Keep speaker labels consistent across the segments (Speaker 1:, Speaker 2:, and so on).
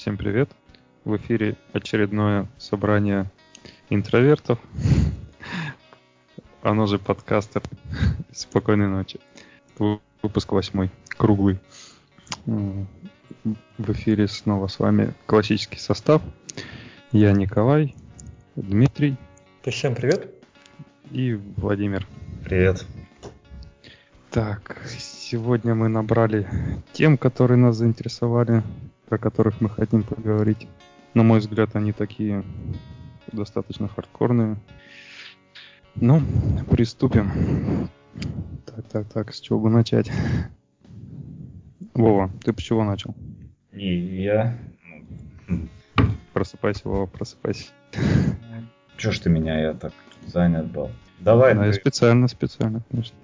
Speaker 1: Всем привет. В эфире очередное собрание интровертов. Оно же подкастер. Спокойной ночи. Выпуск восьмой, круглый. В эфире снова с вами классический состав. Я Николай, Дмитрий.
Speaker 2: Всем привет.
Speaker 1: И Владимир.
Speaker 3: Привет.
Speaker 1: Так, сегодня мы набрали тем, которые нас заинтересовали, о которых мы хотим поговорить. На мой взгляд, они такие достаточно хардкорные. Ну, приступим. Так, так, так, с чего бы начать? Вова, ты чего начал?
Speaker 3: И я...
Speaker 1: Просыпайся, Вова, просыпайся.
Speaker 3: Чё ж ты меня, я так занят был. Давай.
Speaker 1: Да,
Speaker 3: ты...
Speaker 1: специально, специально, конечно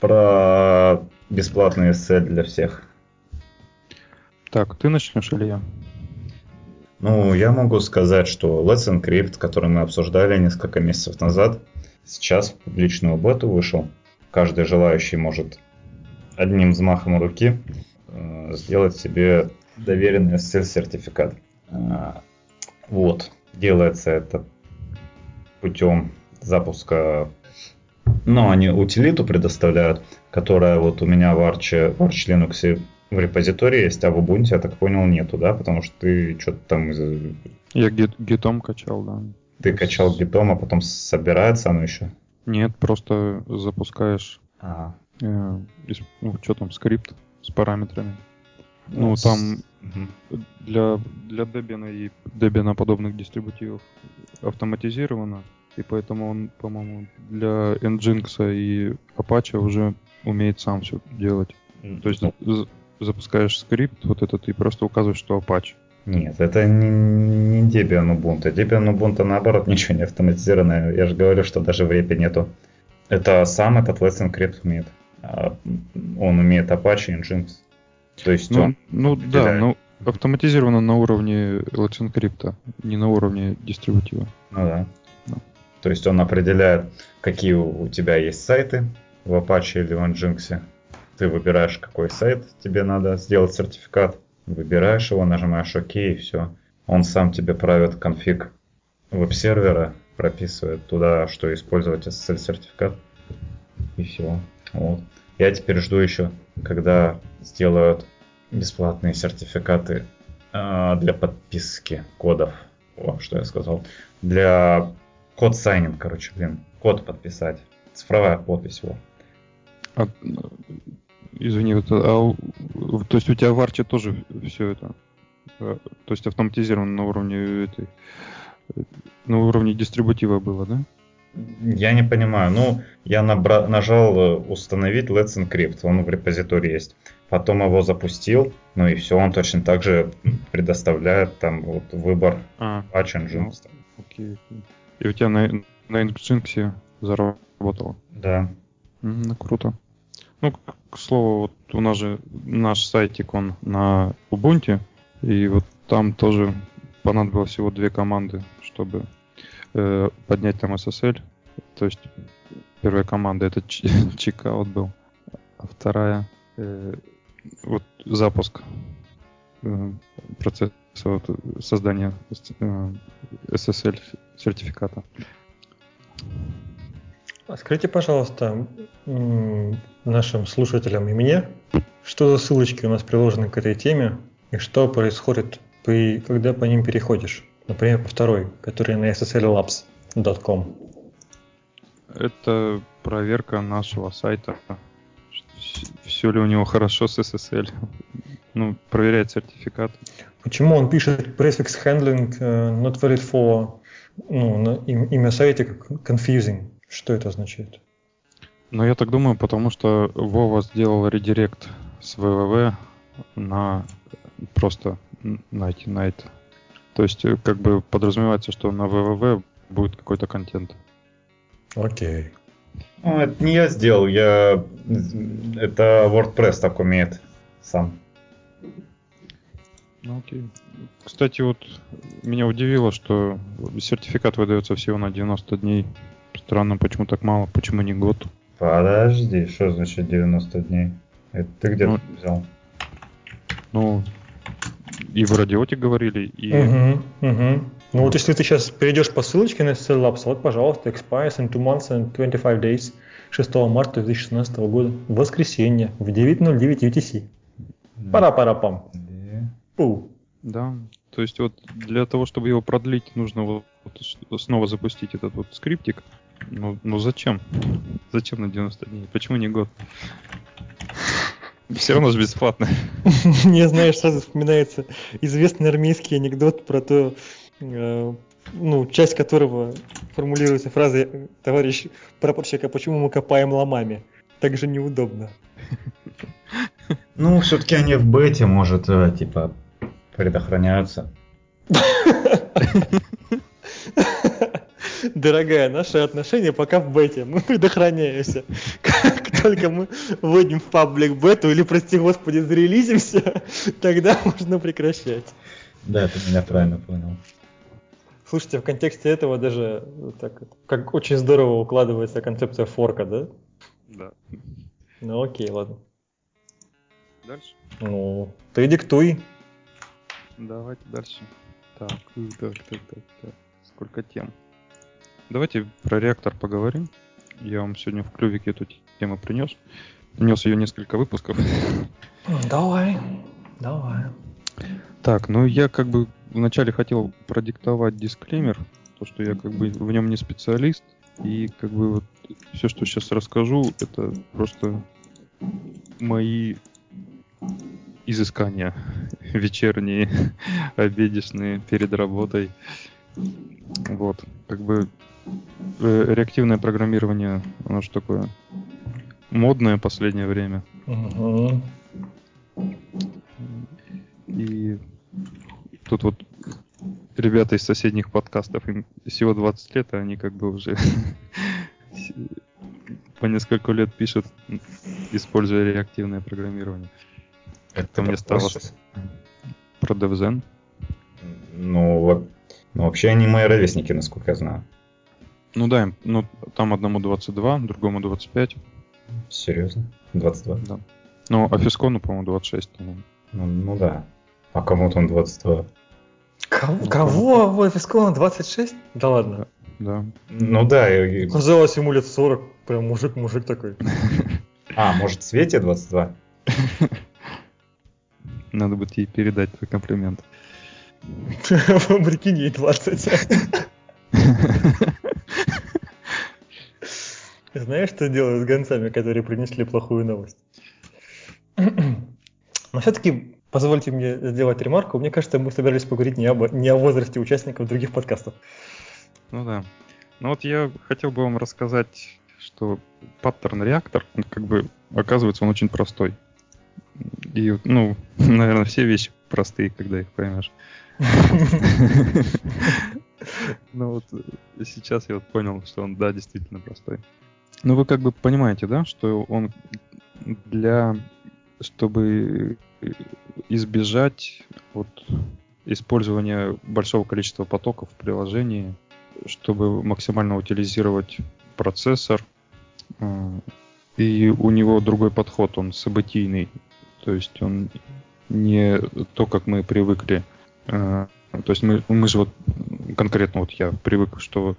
Speaker 3: про бесплатный SL для всех.
Speaker 1: Так, ты начнешь или я?
Speaker 3: Ну, я могу сказать, что Let's Encrypt, который мы обсуждали несколько месяцев назад, сейчас в публичную бету вышел. Каждый желающий может одним взмахом руки э, сделать себе доверенный SSL-сертификат. Э, вот. Делается это путем запуска но они утилиту предоставляют, которая вот у меня в Arch, в Arch Linux в репозитории есть, а в Ubuntu, я так понял, нету, да? Потому что ты что-то там...
Speaker 1: Я гит, гитом качал, да.
Speaker 3: Ты качал гитом, а потом собирается оно еще?
Speaker 1: Нет, просто запускаешь...
Speaker 3: А.
Speaker 1: Э, ну, что там, скрипт с параметрами. Ну, ну там угу. для, для Debian и Debian подобных дистрибутивов автоматизировано и поэтому он, по-моему, для Nginx и Apache уже умеет сам все делать. То есть ну. Запускаешь скрипт вот этот и просто указываешь, что Apache.
Speaker 3: Нет, это не, не Debian Ubuntu. Debian Ubuntu наоборот ничего не автоматизированное. Я же говорю, что даже в репе нету. Это сам этот Let's Encrypt умеет. А, он умеет Apache и Nginx. То есть
Speaker 1: ну,
Speaker 3: он...
Speaker 1: Ну да, ну автоматизировано на уровне Let's Encrypt, не на уровне дистрибутива.
Speaker 3: Ну да. То есть он определяет, какие у тебя есть сайты в Apache или в Nginx. Ты выбираешь, какой сайт тебе надо сделать сертификат. Выбираешь его, нажимаешь ОК и все. Он сам тебе правит конфиг веб-сервера, прописывает туда, что использовать SSL-сертификат. И все. Вот. Я теперь жду еще, когда сделают бесплатные сертификаты э, для подписки кодов. О, что я сказал. Для Код сайнинг, короче, блин. Код подписать. Цифровая подпись его.
Speaker 1: А, извини, вот, а, то есть у тебя в арче тоже все это, а, то есть автоматизировано на уровне этой, на уровне дистрибутива было, да?
Speaker 3: Я не понимаю. Ну, я набра- нажал э, установить Let's Encrypt, он в репозитории есть. Потом его запустил, ну и все, он точно так же предоставляет там вот выбор
Speaker 1: а,
Speaker 3: Patch Engine. Ну,
Speaker 1: окей, окей. И у тебя на, на Nginx заработало?
Speaker 3: Да.
Speaker 1: Ну, круто. Ну, к слову, вот у нас же наш сайтик, он на Ubuntu, и вот там тоже понадобилось всего две команды, чтобы э, поднять там SSL. То есть первая команда это чекаут был, а вторая э, вот запуск э, процесса вот, создания э, SSL сертификата.
Speaker 2: Скажите, пожалуйста, нашим слушателям и мне, что за ссылочки у нас приложены к этой теме и что происходит, при, когда по ним переходишь? Например, по второй, который на sslabs.com.
Speaker 1: Это проверка нашего сайта. Все ли у него хорошо с SSL. Ну, проверяет сертификат.
Speaker 2: Почему он пишет prefix handling uh, not valid for ну, имя сайта как confusing. Что это означает?
Speaker 1: Ну, я так думаю, потому что Вова сделал редирект с www на просто на это. То есть, э, как бы подразумевается, что на www будет какой-то контент.
Speaker 2: Окей.
Speaker 3: Ну, это не я сделал, я... Это WordPress так умеет сам.
Speaker 1: Ну окей. Кстати, вот меня удивило, что сертификат выдается всего на 90 дней. Странно, почему так мало, почему не год?
Speaker 3: Подожди, что значит 90 дней? Это ты где ну, взял?
Speaker 1: Ну, и в радиоте говорили, и...
Speaker 2: Угу, угу. Ну вот если ты сейчас перейдешь по ссылочке на Labs, вот, пожалуйста, expires in 2 months and 25 days 6 марта 2016 года, воскресенье, в 9.09 UTC. Пара-пара-пам.
Speaker 1: Пу. Да, то есть вот для того, чтобы его продлить, нужно вот снова запустить этот вот скриптик. Ну, ну зачем? Зачем на 90 дней? Почему не год? Все равно же бесплатно.
Speaker 2: Мне, знаешь, сразу вспоминается известный армейский анекдот про то, э, ну, часть которого формулируется фразой «Товарищ прапорщик, а почему мы копаем ломами? Так же неудобно».
Speaker 3: Ну, все-таки они в бете, может, э, типа, предохраняются.
Speaker 2: Дорогая, наши отношения пока в бете. Мы предохраняемся. Как только мы вводим в паблик бету или, прости господи, зарелизимся, тогда можно прекращать.
Speaker 3: Да, ты меня правильно понял.
Speaker 2: Слушайте, в контексте этого даже так, как очень здорово укладывается концепция форка, да?
Speaker 1: Да.
Speaker 2: Ну окей, ладно.
Speaker 1: Дальше?
Speaker 2: Ну, ты диктуй.
Speaker 1: Давайте дальше. Так, так, так, так, так. Сколько тем? Давайте про реактор поговорим. Я вам сегодня в клювике эту тему принес. Принес ее несколько выпусков.
Speaker 2: Давай, давай.
Speaker 1: Так, ну я как бы вначале хотел продиктовать дисклеймер, то что я как бы в нем не специалист, и как бы вот все, что сейчас расскажу, это просто мои изыскания вечерние, обедешные перед работой. Вот, как бы э, реактивное программирование, оно что такое модное последнее время.
Speaker 2: Угу.
Speaker 1: И тут вот ребята из соседних подкастов, им всего 20 лет, а они как бы уже по несколько лет пишут, используя реактивное программирование. Это мне стало про DevZen.
Speaker 3: Ну, ну, вообще они мои ровесники, насколько я знаю.
Speaker 1: Ну да, ну там одному 22, другому 25.
Speaker 3: Серьезно? 22?
Speaker 1: Да. Ну, а Фискону, по-моему, 26. По-моему.
Speaker 3: Ну, ну да. А кому-то он 22.
Speaker 2: Кого? Ну, кого? Вот Фискону 26? Да ладно.
Speaker 1: Да.
Speaker 3: Ну да. И...
Speaker 2: Казалось ему лет 40. Прям мужик-мужик такой.
Speaker 3: А, может, Свете 22?
Speaker 1: Надо будет ей передать твой комплимент.
Speaker 2: Прикинь, ей 20. Знаешь, что делают с гонцами, которые принесли плохую новость? Но все-таки позвольте мне сделать ремарку. Мне кажется, мы собирались поговорить не, об, не о возрасте участников других подкастов.
Speaker 1: Ну да. Ну вот я хотел бы вам рассказать, что паттерн реактор, как бы, оказывается, он очень простой. И, ну, наверное, все вещи простые, когда их поймешь. Ну вот сейчас я вот понял, что он, да, действительно простой. Ну вы как бы понимаете, да, что он для, чтобы избежать вот использования большого количества потоков в приложении, чтобы максимально утилизировать процессор, э, и у него другой подход, он событийный, то есть он не то, как мы привыкли. Э, то есть мы, мы же вот конкретно вот я привык, что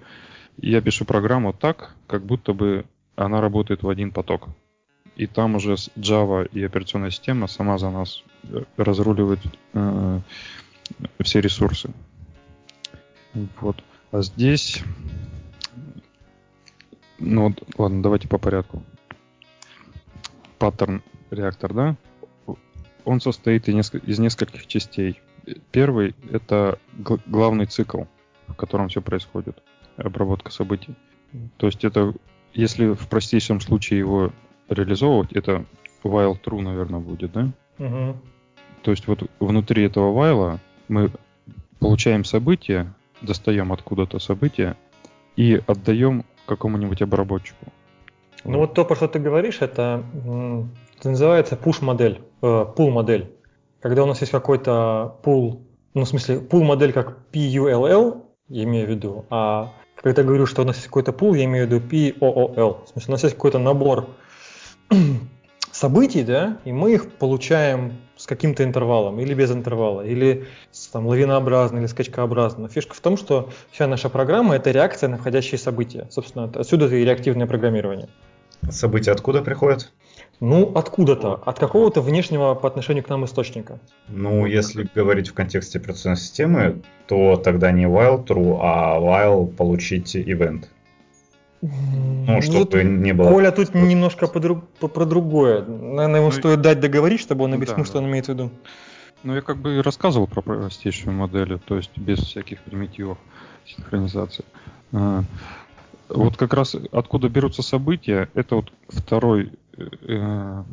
Speaker 1: я пишу программу так, как будто бы она работает в один поток. И там уже Java и операционная система сама за нас э, разруливает э, все ресурсы. Вот. А здесь... Ну, ладно, давайте по порядку. Паттерн реактор, да? Он состоит из нескольких частей. Первый — это главный цикл, в котором все происходит. Обработка событий. То есть это, если в простейшем случае его реализовывать, это while true, наверное, будет, да?
Speaker 2: Угу.
Speaker 1: То есть вот внутри этого while мы получаем событие, достаем откуда-то событие и отдаем какому-нибудь обработчику.
Speaker 2: Ну вот. вот то, про что ты говоришь, это, это называется push-модель, э, pull-модель. Когда у нас есть какой-то pull, ну в смысле pull модель как PULL, я имею в виду, а когда говорю, что у нас есть какой-то pull, я имею в виду POOL. В смысле, у нас есть какой-то набор событий, да, и мы их получаем с каким-то интервалом, или без интервала, или там, лавинообразно, или скачкообразно. Но фишка в том, что вся наша программа – это реакция на входящие события. Собственно, отсюда и реактивное программирование.
Speaker 3: События откуда приходят?
Speaker 2: Ну, откуда-то, от какого-то внешнего по отношению к нам источника.
Speaker 3: Ну, если говорить в контексте операционной системы, то тогда не while true, а while получить event.
Speaker 2: Ну, чтобы ну, не было... Коля тут немножко по, по, про другое. Наверное, ему ну, стоит дать договорить, чтобы он объяснил, да, что он имеет в виду.
Speaker 1: Ну, я как бы и рассказывал про простейшую модель, то есть без всяких примитивов синхронизации. А, вот как раз откуда берутся события, это вот второй э,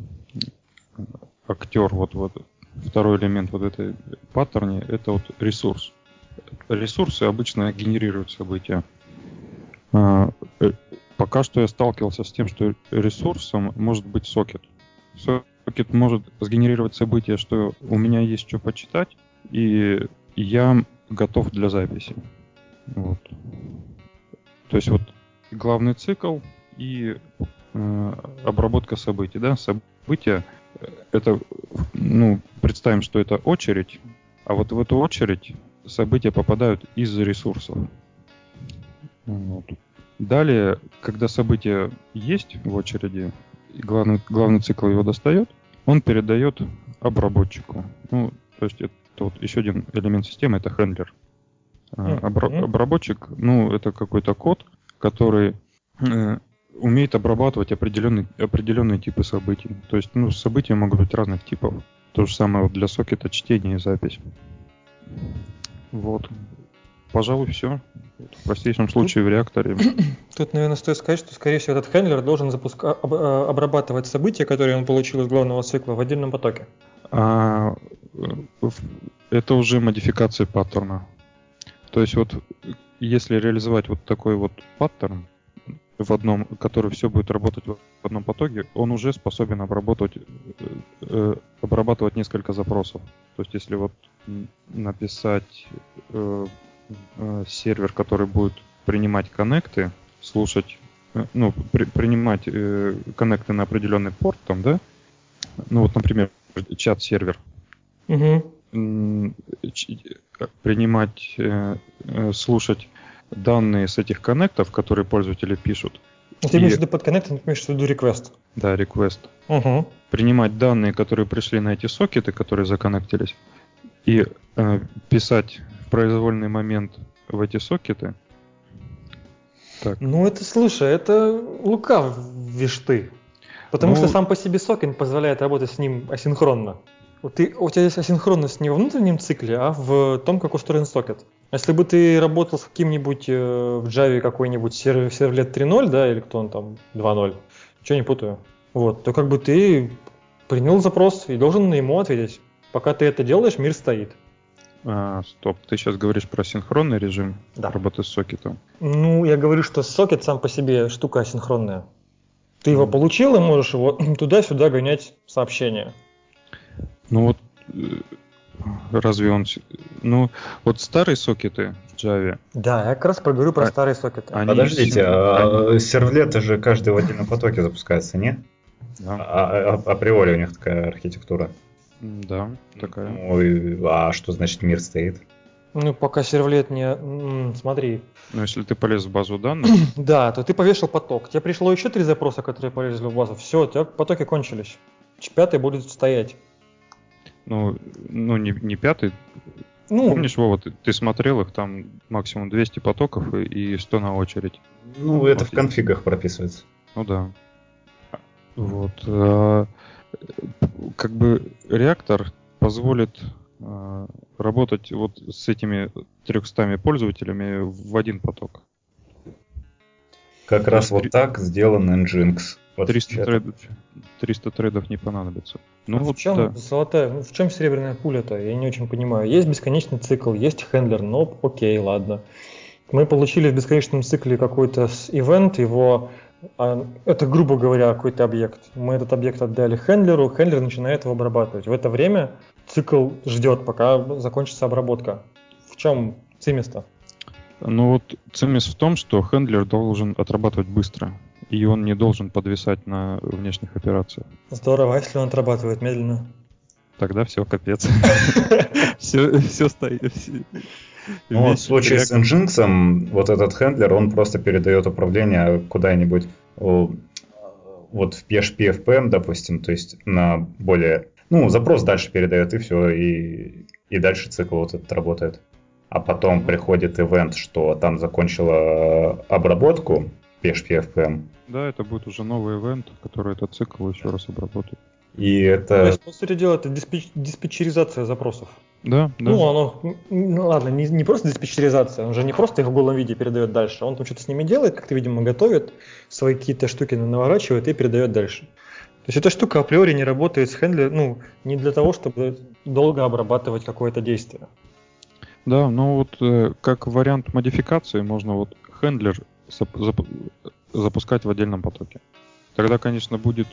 Speaker 1: актер, вот, вот второй элемент вот этой паттерне, это вот ресурс. Ресурсы обычно генерируют события. Э, пока что я сталкивался с тем, что ресурсом может быть сокет. Сокет может сгенерировать события, что у меня есть что почитать, и я готов для записи. Вот. То есть вот главный цикл и э, обработка событий. Да? События э, это, ну, представим, что это очередь, а вот в эту очередь события попадают из ресурсов. Вот. Далее, когда событие есть в очереди, главный, главный цикл его достает, он передает обработчику. Ну, то есть это вот еще один элемент системы, это хендлер. Mm-hmm. Обра- обработчик, ну, это какой-то код, который э, умеет обрабатывать определенные, определенные типы событий. То есть, ну, события могут быть разных типов. То же самое вот для сокета чтение и запись. Вот. Пожалуй, все. В простейшем случае в реакторе.
Speaker 2: Тут, наверное, стоит сказать, что, скорее всего, этот хендлер должен запуска... об... Э, обрабатывать события, которые он получил из главного цикла в отдельном потоке.
Speaker 1: А, это уже модификация паттерна. То есть вот если реализовать вот такой вот паттерн, в одном, который все будет работать в одном потоке, он уже способен обработать, э, э обрабатывать несколько запросов. То есть если вот написать э, э, сервер, который будет принимать коннекты, слушать, э, ну, при, принимать э, коннекты на определенный порт, там, да, ну вот, например, чат-сервер, угу. принимать, э, э, слушать данные с этих коннектов, которые пользователи пишут.
Speaker 2: А ты имеешь в виду под коннектом, ты имеешь в виду request?
Speaker 1: Да, request. Угу. Принимать данные, которые пришли на эти сокеты, которые законнектились, и э, писать в произвольный момент в эти сокеты.
Speaker 2: Так. Ну это, слушай, это лукавишь ты. Потому ну, что сам по себе сокет позволяет работать с ним асинхронно. Ты, у тебя есть асинхронность не во внутреннем цикле, а в том, как устроен сокет. Если бы ты работал с каким-нибудь э, в Java какой-нибудь сервер, сервлет 3.0, да, или кто он там, 2.0, ничего не путаю, вот, то как бы ты принял запрос и должен на ему ответить. Пока ты это делаешь, мир стоит.
Speaker 1: А, стоп, ты сейчас говоришь про синхронный режим да. работы с сокетом?
Speaker 2: Ну, я говорю, что сокет сам по себе штука асинхронная. Ты его получил и можешь его туда-сюда гонять сообщения.
Speaker 1: Ну вот, э, разве он... Ну, вот старые сокеты в Java...
Speaker 2: Да, я как раз проговорю про а, старые сокеты.
Speaker 3: Они Подождите, а, они... сервлеты же каждый в отдельном потоке запускается, не? Да. А, а, априори у них такая архитектура.
Speaker 1: Да, такая.
Speaker 3: Ну, а что значит мир стоит?
Speaker 2: Ну, пока сервлет не... Смотри.
Speaker 1: Ну, если ты полез в базу данных...
Speaker 2: да, то ты повешал поток. Тебе пришло еще три запроса, которые полезли в базу. Все, у тебя потоки кончились. Пятый будет стоять.
Speaker 1: Ну, ну не, не пятый. Ну, Помнишь, Вова, ты, ты смотрел их, там максимум 200 потоков и, и 100 на очередь.
Speaker 3: Ну, это вот. в конфигах прописывается.
Speaker 1: Ну да. Вот. А, как бы реактор позволит а, работать вот с этими 300 пользователями в один поток.
Speaker 3: Как То раз вот так сделан Nginx.
Speaker 1: 300, трейдов, 300 трейдов не понадобится.
Speaker 2: Ну, а вот, в чем да. золотая, в чем серебряная пуля-то? Я не очень понимаю. Есть бесконечный цикл, есть хендлер, но окей, ладно. Мы получили в бесконечном цикле какой-то ивент, его а, это, грубо говоря, какой-то объект. Мы этот объект отдали хендлеру, хендлер начинает его обрабатывать. В это время цикл ждет, пока закончится обработка. В чем цимис-то?
Speaker 1: Ну вот цимис в том, что хендлер должен отрабатывать быстро, и он не должен подвисать на внешних операциях.
Speaker 2: Здорово, а если он отрабатывает медленно?
Speaker 1: тогда все, капец. Все, все стоит.
Speaker 3: Ну, в случае с Nginx, вот этот хендлер, он просто передает управление куда-нибудь вот в PHP FPM, допустим, то есть на более... Ну, запрос дальше передает, и все, и, и дальше цикл вот этот работает. А потом приходит ивент, что там закончила обработку PHP FPM.
Speaker 1: Да, это будет уже новый ивент, который этот цикл еще раз обработает.
Speaker 3: И это...
Speaker 2: То есть, по сути дела, это диспетч... диспетчеризация запросов.
Speaker 1: Да, да.
Speaker 2: Ну, оно, ну ладно, не, не просто диспетчеризация, он же не просто их в голом виде передает дальше, он там что-то с ними делает, как-то, видимо, готовит, свои какие-то штуки наворачивает и передает дальше. То есть эта штука априори не работает с хендлером, ну, не для того, чтобы долго обрабатывать какое-то действие.
Speaker 1: Да, ну вот э, как вариант модификации можно вот хендлер зап- запускать в отдельном потоке. Тогда, конечно, будет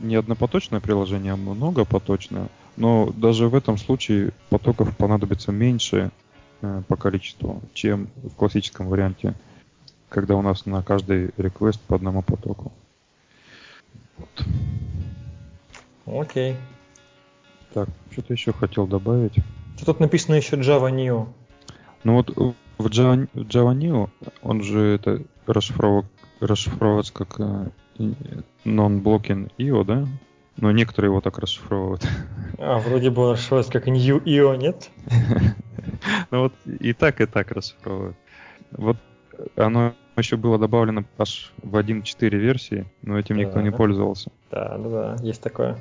Speaker 1: не однопоточное приложение, а многопоточное, но даже в этом случае потоков понадобится меньше э, по количеству, чем в классическом варианте, когда у нас на каждый request по одному потоку.
Speaker 2: Вот. Окей.
Speaker 1: Так, что-то еще хотел добавить.
Speaker 2: Что тут написано еще Java Neo?
Speaker 1: Ну вот в Java, Java Neo он же это расшифровок, расшифровывается как э, non-blocking IO, да? Но некоторые его так расшифровывают.
Speaker 2: А, вроде бы расшифровывается как New IO, нет?
Speaker 1: Ну вот и так, и так расшифровывают. Вот оно еще было добавлено аж в 1.4 версии, но этим никто не пользовался.
Speaker 2: Да, да, да, есть такое.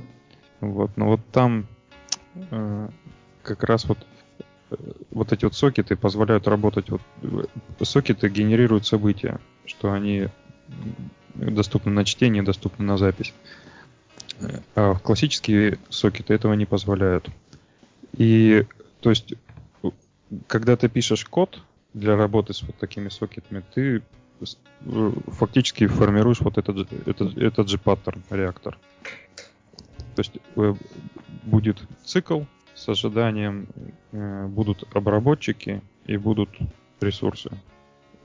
Speaker 1: Вот, но вот там э, как раз вот э, вот эти вот сокеты позволяют работать. Вот э, сокеты генерируют события, что они доступны на чтение, доступны на запись. А классические сокеты этого не позволяют. И то есть, когда ты пишешь код для работы с вот такими сокетами, ты фактически формируешь вот этот, этот, этот же паттерн, реактор. То есть э, будет цикл с ожиданием, э, будут обработчики и будут ресурсы.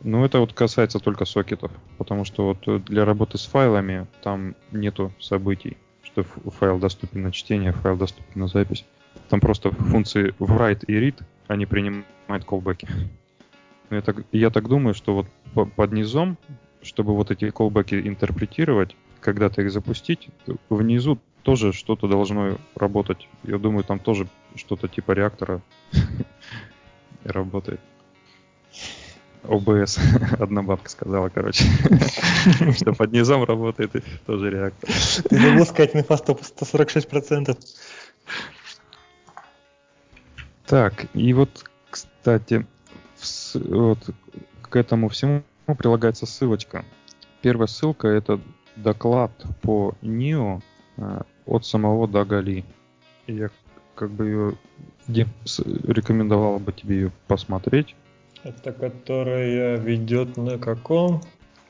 Speaker 1: Ну, это вот касается только сокетов, потому что вот для работы с файлами там нету событий, что файл доступен на чтение, файл доступен на запись. Там просто функции write и read, они принимают колбеки. Я так, я так думаю, что вот под низом, чтобы вот эти колбеки интерпретировать, когда-то их запустить, внизу тоже что-то должно работать. Я думаю, там тоже что-то типа реактора работает. ОБС. Одна бабка сказала, короче. Что под низом работает тоже реактор.
Speaker 2: Ты забыл сказать инфа 146%.
Speaker 1: Так, и вот, кстати, вот к этому всему прилагается ссылочка. Первая ссылка это доклад по НИО э, от самого Дагали. Я как бы ее рекомендовал бы тебе ее посмотреть.
Speaker 2: Это которая ведет на каком?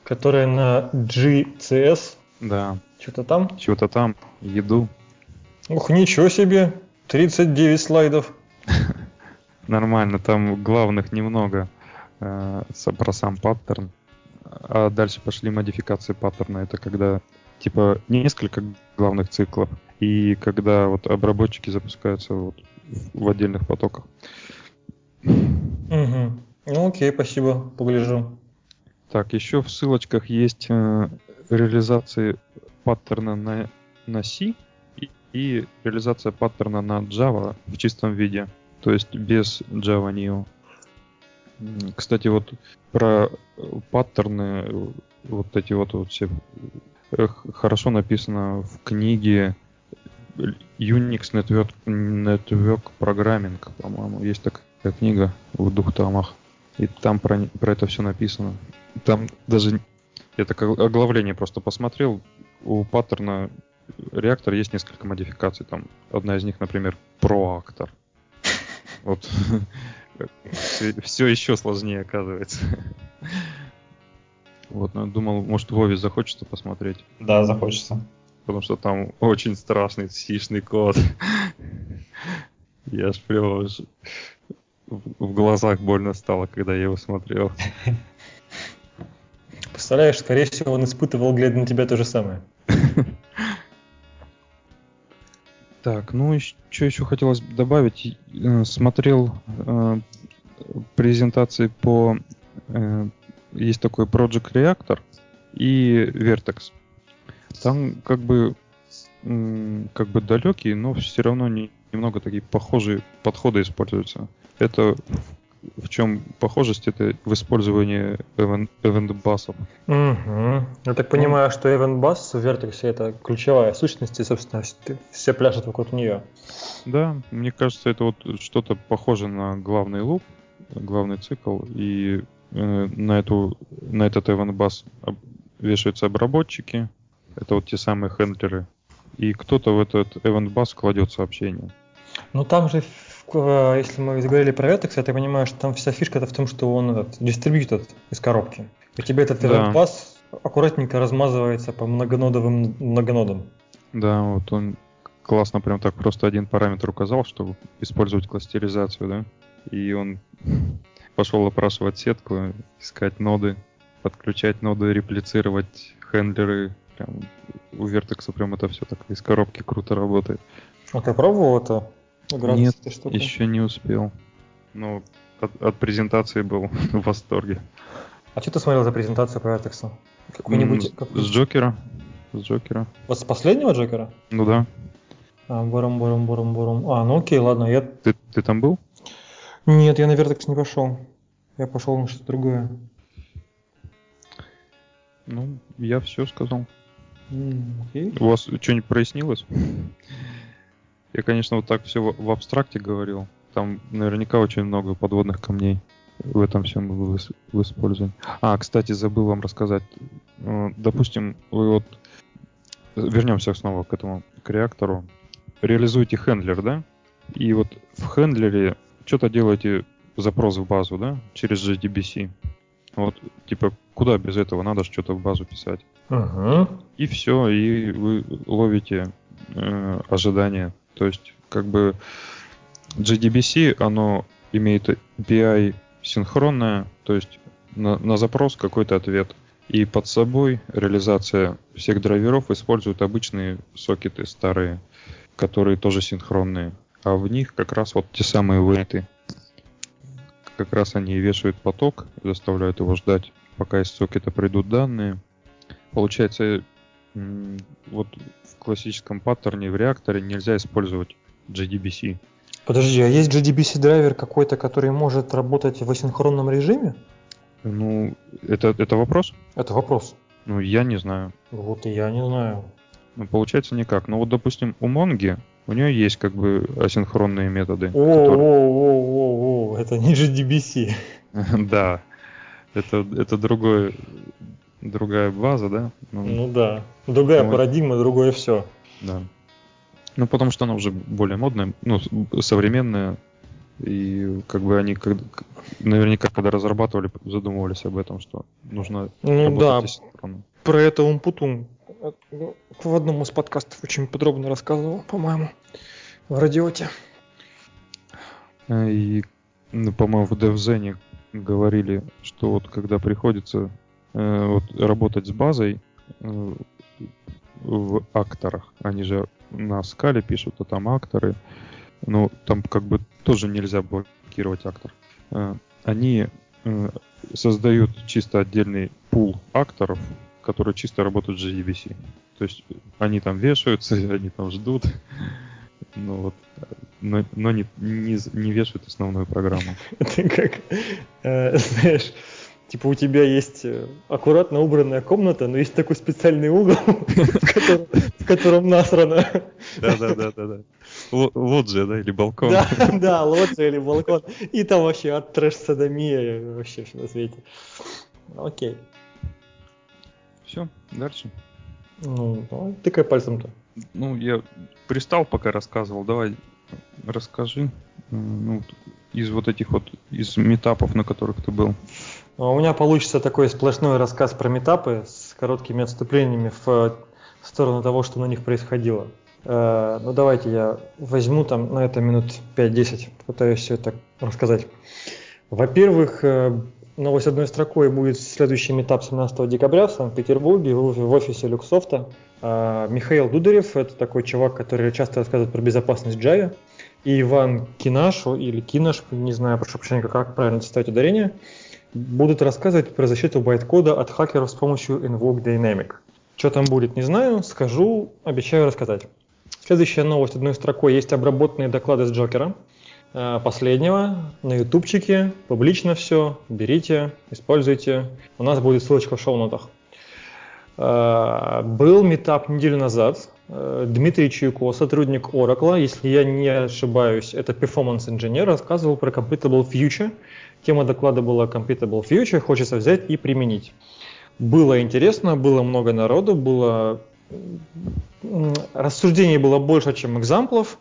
Speaker 2: Которая на GCS?
Speaker 1: Да.
Speaker 2: Что-то там?
Speaker 1: Что-то там. Еду.
Speaker 2: Ух, ничего себе. 39 слайдов.
Speaker 1: Нормально, там главных немного э, про сам паттерн. А дальше пошли модификации паттерна. Это когда типа несколько главных циклов. И когда вот обработчики запускаются вот в отдельных потоках.
Speaker 2: Угу. Ну окей, спасибо, погляжу.
Speaker 1: Так, еще в ссылочках есть э, реализации паттерна на, на C и, и реализация паттерна на Java в чистом виде, то есть без Java Neo. Кстати, вот про паттерны, вот эти вот, вот все э, хорошо написано в книге Unix Network, Network Programming, по-моему, есть такая книга в двух томах. И там про, про это все написано. Там даже я так оглавление просто посмотрел. У паттерна реактора есть несколько модификаций. Там одна из них, например, проактор. Вот. Все еще сложнее оказывается. Вот, ну, думал, может, Вове захочется посмотреть.
Speaker 3: Да, захочется.
Speaker 1: Потому что там очень страшный сишный код. Я ж прям в глазах больно стало, когда я его смотрел.
Speaker 2: Представляешь, скорее всего, он испытывал, глядя на тебя, то же самое.
Speaker 1: Так, ну что еще хотелось добавить? Э, смотрел э, презентации по... Э, есть такой Project Reactor и Vertex. Там как бы как бы далекие, но все равно не, немного такие похожие подходы используются. Это в чем похожесть? Это в использовании event-басов.
Speaker 2: Угу. Я так понимаю, что event-бас в Vertex это ключевая сущность, и, собственно, все пляшут вокруг нее.
Speaker 1: Да, мне кажется, это вот что-то похоже на главный луп, главный цикл, и э, на, эту, на этот event-бас вешаются обработчики, это вот те самые хендлеры, и кто-то в этот event-бас кладет сообщение.
Speaker 2: Ну там же Э, если мы говорили про Vertex, я так понимаю, что там вся фишка-то в том, что он этот, дистрибьютор из коробки. У тебя этот да. пас аккуратненько размазывается по многонодовым многонодам.
Speaker 1: Да, вот он классно прям так просто один параметр указал, чтобы использовать кластеризацию, да? И он пошел опрашивать сетку, искать ноды, подключать ноды, реплицировать хендлеры. Прям у Vertex прям это все так из коробки круто работает.
Speaker 2: А ты пробовал это?
Speaker 1: Играться Нет, еще не успел. Но от, от презентации был в восторге.
Speaker 2: А что ты смотрел за презентацию по Vertex?
Speaker 1: Какой-нибудь... С, с Джокера. С Джокера.
Speaker 2: Вот с последнего Джокера?
Speaker 1: Ну да.
Speaker 2: А, бором, бором, бором, бором. А, ну окей, ладно, я...
Speaker 1: Ты, ты там был?
Speaker 2: Нет, я на Vertex не пошел. Я пошел на что-то другое.
Speaker 1: Ну, я все сказал. Okay. У вас что-нибудь прояснилось? Я, конечно, вот так все в, в абстракте говорил. Там наверняка очень много подводных камней в этом всем в, в использовании. А, кстати, забыл вам рассказать. Э, допустим, вы вот вернемся снова к этому к реактору. Реализуете хендлер, да? И вот в хендлере что-то делаете запрос в базу, да, через JDBC. Вот, типа, куда без этого? Надо что-то в базу писать.
Speaker 2: Uh-huh.
Speaker 1: И все, и вы ловите э, ожидания то есть, как бы JDBC, оно имеет API синхронное, то есть на, на запрос какой-то ответ. И под собой реализация всех драйверов использует обычные сокеты старые, которые тоже синхронные. А в них как раз вот те самые вейты. Как раз они вешают поток, заставляют его ждать, пока из сокета придут данные. Получается, вот классическом паттерне в реакторе нельзя использовать JDBC.
Speaker 2: Подожди, а есть JDBC драйвер какой-то, который может работать в асинхронном режиме?
Speaker 1: Ну, это, это вопрос?
Speaker 2: Это вопрос.
Speaker 1: Ну, я не знаю.
Speaker 2: Вот и я не знаю.
Speaker 1: Ну, получается никак. Ну, вот, допустим, у Монги у нее есть как бы асинхронные методы.
Speaker 2: О, которые... о, о, о, о, это не JDBC.
Speaker 1: Да, это, это другой, другая база, да?
Speaker 2: Ну, ну да. Другая ну, парадигма, другое все.
Speaker 1: Да. Ну, потому что она уже более модная, ну, современная. И как бы они как, наверняка, когда разрабатывали, задумывались об этом, что нужно
Speaker 2: ну, да. Про это Умпутун в одном из подкастов очень подробно рассказывал, по-моему, в радиоте.
Speaker 1: И, ну, по-моему, в DevZen говорили, что вот когда приходится э, вот, работать с базой э, в акторах, они же на скале пишут, а там акторы, ну, там как бы тоже нельзя блокировать актор. Э, они э, создают чисто отдельный пул акторов, которые чисто работают с JDBC. То есть они там вешаются, они там ждут, ну вот, но, но не, не, не вешают основную программу.
Speaker 2: Это как, знаешь, Типа у тебя есть э, аккуратно убранная комната, но есть такой специальный угол, в котором насрано.
Speaker 1: Да-да-да. да. Лоджия, да, или балкон.
Speaker 2: Да, да, лоджия или балкон. И там вообще от трэш-садомия вообще все на свете. Окей.
Speaker 1: Все, дальше.
Speaker 2: Ну, давай, тыкай пальцем-то.
Speaker 1: Ну, я пристал, пока рассказывал. Давай, расскажи. Ну, из вот этих вот, из метапов, на которых ты был.
Speaker 2: А у меня получится такой сплошной рассказ про метапы с короткими отступлениями в сторону того, что на них происходило. Э, ну давайте я возьму там на это минут 5-10, пытаюсь все это рассказать. Во-первых, э, новость одной строкой будет следующий метап 17 декабря в Санкт-Петербурге в офисе Люксофта. Михаил Дударев, это такой чувак, который часто рассказывает про безопасность Java, и Иван Кинаш, или Кинаш, не знаю, прошу прощения, как правильно ставить ударение, будут рассказывать про защиту байткода от хакеров с помощью Invoke Dynamic. Что там будет, не знаю, скажу, обещаю рассказать. Следующая новость одной строкой. Есть обработанные доклады с Джокера. Э, последнего на ютубчике, публично все, берите, используйте. У нас будет ссылочка в шоу-нотах. Э, был метап неделю назад. Э, Дмитрий Чуйко, сотрудник Oracle, если я не ошибаюсь, это performance инженер, рассказывал про Completable Future. Тема доклада была Completable Future, хочется взять и применить. Было интересно, было много народу, было рассуждений было больше, чем экзамплов.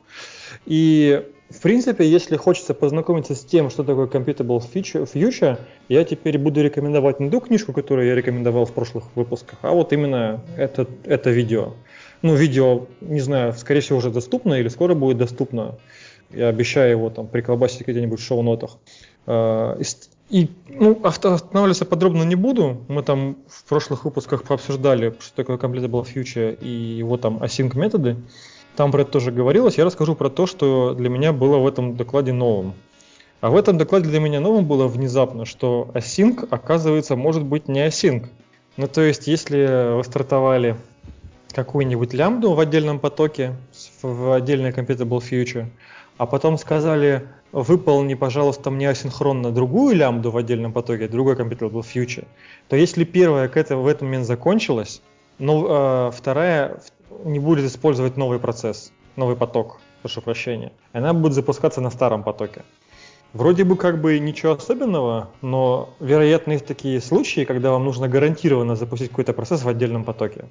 Speaker 2: И в принципе, если хочется познакомиться с тем, что такое Computable Future, я теперь буду рекомендовать не ту книжку, которую я рекомендовал в прошлых выпусках, а вот именно это, это видео. Ну, видео, не знаю, скорее всего уже доступно или скоро будет доступно. Я обещаю его там приколбасить где-нибудь в шоу-нотах. А, и ну, останавливаться подробно не буду. Мы там в прошлых выпусках пообсуждали, что такое Completable Future и его там async методы. Там про это тоже говорилось. Я расскажу про то, что для меня было в этом докладе новым. А в этом докладе для меня новым было внезапно, что async, оказывается, может быть не async. Ну, то есть, если вы стартовали какую-нибудь лямбду в отдельном потоке, в отдельной computable future, а потом сказали, выполни, пожалуйста, мне асинхронно другую лямбду в отдельном потоке, другой computable future, то если первая к этому, в этот момент закончилась, но э, вторая не будет использовать новый процесс, новый поток, прошу прощения. Она будет запускаться на старом потоке. Вроде бы как бы ничего особенного, но вероятно есть такие случаи, когда вам нужно гарантированно запустить какой-то процесс в отдельном потоке.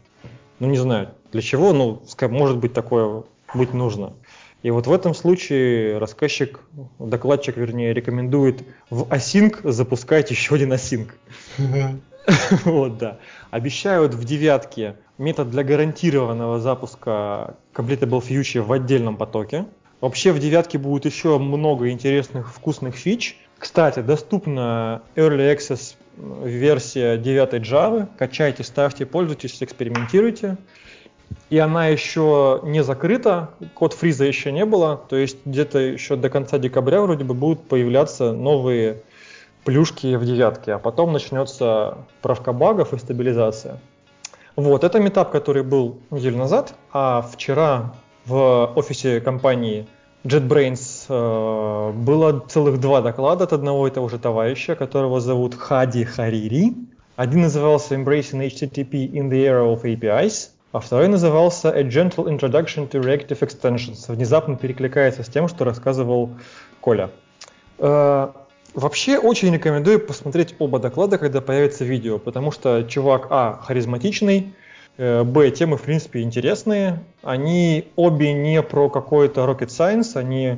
Speaker 2: Ну не знаю, для чего, ну может быть такое быть нужно. И вот в этом случае рассказчик, докладчик, вернее, рекомендует в async запускать еще один async. Вот, да. Обещают в девятке метод для гарантированного запуска Completable Future в отдельном потоке. Вообще в девятке будет еще много интересных вкусных фич. Кстати, доступна Early Access версия 9 Java. Качайте, ставьте, пользуйтесь, экспериментируйте. И она еще не закрыта, код фриза еще не было, то есть где-то еще до конца декабря вроде бы будут появляться новые плюшки в девятке, а потом начнется правка багов и стабилизация. Вот, это метап, который был неделю назад, а вчера в офисе компании JetBrains э, было целых два доклада от одного и того же товарища, которого зовут Хади Харири. Один назывался Embracing HTTP in the Era of APIs, а второй назывался A Gentle Introduction to Reactive Extensions. Внезапно перекликается с тем, что рассказывал Коля. Э, Вообще очень рекомендую посмотреть оба доклада, когда появится видео, потому что чувак, а, харизматичный, б, темы в принципе интересные, они обе не про какой-то rocket science, они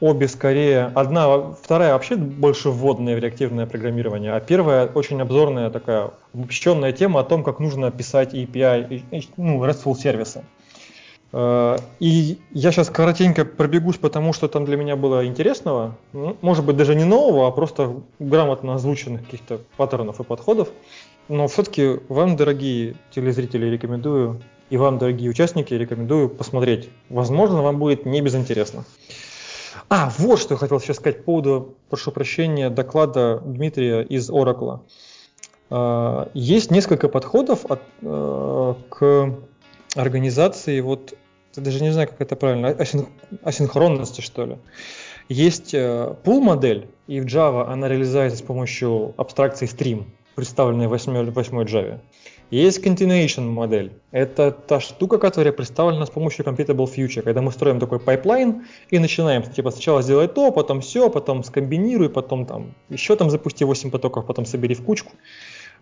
Speaker 2: обе скорее, одна, вторая вообще больше вводная в реактивное программирование, а первая очень обзорная такая обобщенная тема о том, как нужно писать API, ну, RESTful сервисы. Э, и я сейчас коротенько пробегусь, потому что там для меня было интересного, может быть даже не нового, а просто грамотно озвученных каких-то паттернов и подходов. Но все-таки вам, дорогие телезрители, рекомендую, и вам, дорогие участники, рекомендую посмотреть. Возможно, вам будет не безинтересно. А, вот что я хотел сейчас сказать по поводу, прошу прощения, доклада Дмитрия из Oracle. Э, есть несколько подходов от, э, к организации, вот, я даже не знаю, как это правильно, асин, асинхронности, что ли. Есть э, pull модель, и в Java она реализуется с помощью абстракции stream, представленной в 8, 8 Java. Есть continuation модель. Это та штука, которая представлена с помощью Completable Future, когда мы строим такой пайплайн и начинаем, типа, сначала сделать то, потом все, потом скомбинируй, потом там еще там запусти 8 потоков, потом собери в кучку.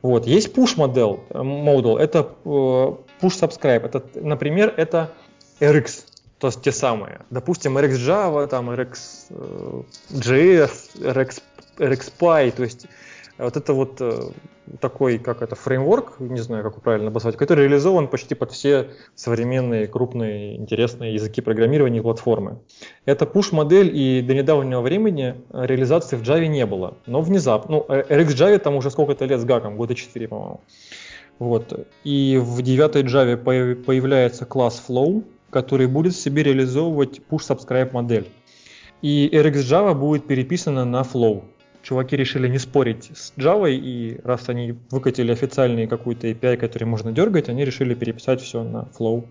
Speaker 2: Вот. Есть push модель, model, это э, push subscribe. Это, например, это RX, то есть те самые. Допустим, RX Java, там RX JS, RX, RX Py, то есть вот это вот э, такой, как это, фреймворк, не знаю, как правильно обозвать, который реализован почти под все современные, крупные, интересные языки программирования и платформы. Это push-модель, и до недавнего времени реализации в Java не было. Но внезапно, ну, RxJava там уже сколько-то лет с гаком, года 4, по-моему. Вот. И в девятой Java появляется класс Flow, который будет в себе реализовывать push-subscribe модель. И RxJava будет переписана на Flow. Чуваки решили не спорить с Java, и раз они выкатили официальный какую-то API, который можно дергать, они решили переписать все на Flow.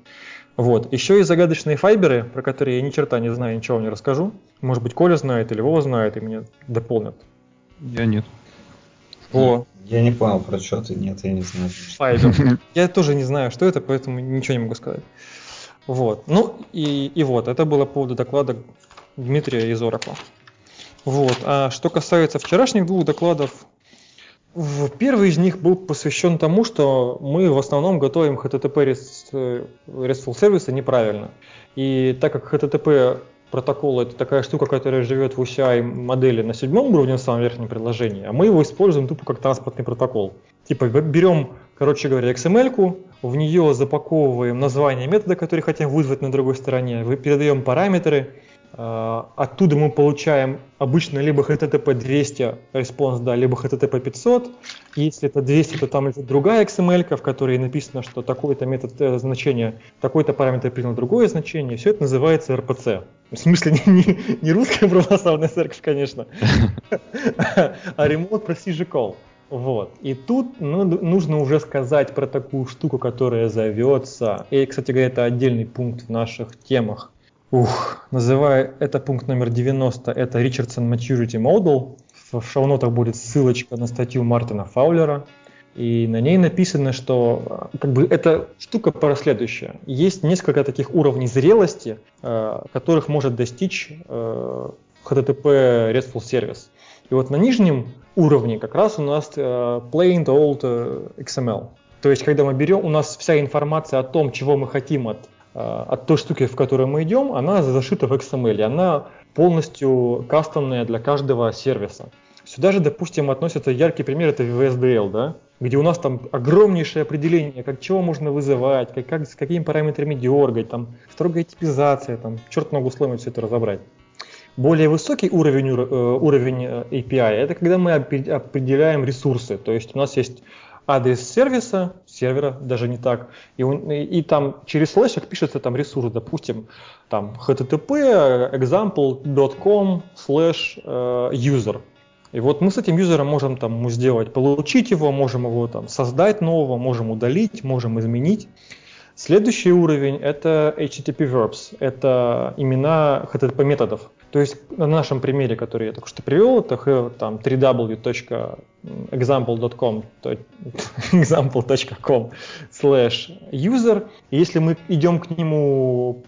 Speaker 2: Вот. Еще есть загадочные файберы, про которые я ни черта не знаю, ничего не расскажу. Может быть, Коля знает или Вова знает, и меня дополнят.
Speaker 1: Я нет.
Speaker 3: О. Я не понял, про что ты нет, я не знаю.
Speaker 2: Файбер. Я тоже не знаю, что это, поэтому ничего не могу сказать. Вот. Ну и, и вот, это было по поводу доклада Дмитрия из Oracle. Вот. А что касается вчерашних двух докладов, первый из них был посвящен тому, что мы в основном готовим HTTP RESTful сервисы неправильно. И так как HTTP протокол это такая штука, которая живет в UCI модели на седьмом уровне, на самом верхнем приложении, а мы его используем тупо как транспортный протокол. Типа берем, короче говоря, XML-ку, в нее запаковываем название метода, который хотим вызвать на другой стороне, передаем параметры, оттуда мы получаем обычно либо HTTP 200 response, да, либо HTTP 500. Если это 200, то там лежит другая XML, в которой написано, что такой-то метод э, значения, такой-то параметр принял другое значение. Все это называется RPC. В смысле, не, не, не русская православная церковь, конечно, а Remote Procedure Call. Вот. И тут ну, нужно уже сказать про такую штуку, которая зовется, и, кстати говоря, это отдельный пункт в наших темах, Ух, называя это пункт номер 90, это Richardson Maturity Model. В шоу-нотах будет ссылочка на статью Мартина Фаулера. И на ней написано, что как бы эта штука про следующее. Есть несколько таких уровней зрелости, э, которых может достичь э, HTTP RESTful сервис. И вот на нижнем уровне как раз у нас э, plain old XML. То есть, когда мы берем, у нас вся информация о том, чего мы хотим от Э, от той штуки, в которую мы идем, она зашита в XML, она полностью кастомная для каждого сервиса. Сюда же, допустим, относится яркий пример, это VSDL, да, где у нас там огромнейшее определение, как чего можно вызывать, как, как, с какими параметрами дергать, там строгая типизация, там черт ногу сломать все это разобрать. Более высокий уровень, э, уровень э, API – это когда мы определяем ресурсы. То есть у нас есть адрес сервиса, сервера, даже не так, и, он, и, и там через слэшек пишется там ресурс, допустим, там http example.com slash э, user. И вот мы с этим юзером можем там сделать, получить его, можем его там создать нового, можем удалить, можем изменить. Следующий уровень это HTTP verbs, это имена HTTP методов. То есть на нашем примере, который я только что привел, это там www.example.com example.com slash user. И если мы идем к нему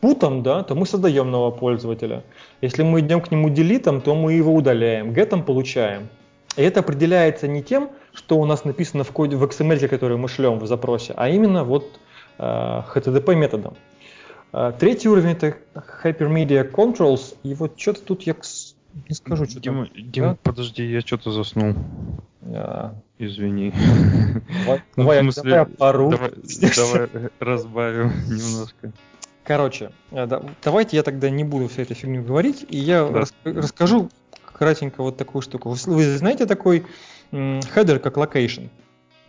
Speaker 2: путом, да, то мы создаем нового пользователя. Если мы идем к нему делитом, то мы его удаляем, гетом получаем. И это определяется не тем, что у нас написано в коде в XML, который мы шлем в запросе, а именно вот э, HTTP методом. А, третий уровень это Hypermedia Controls, и вот что-то тут я не скажу, что
Speaker 1: Дима, там. Дима, да? подожди, я что-то заснул.
Speaker 2: А...
Speaker 1: Извини.
Speaker 2: Давай, ну, давай, смысле, давай пару.
Speaker 1: Давай, давай разбавим немножко.
Speaker 2: Короче, э, да, давайте я тогда не буду всю эту фигню говорить, и я да. рас, расскажу кратенько вот такую штуку. Вы, вы знаете такой header, как location?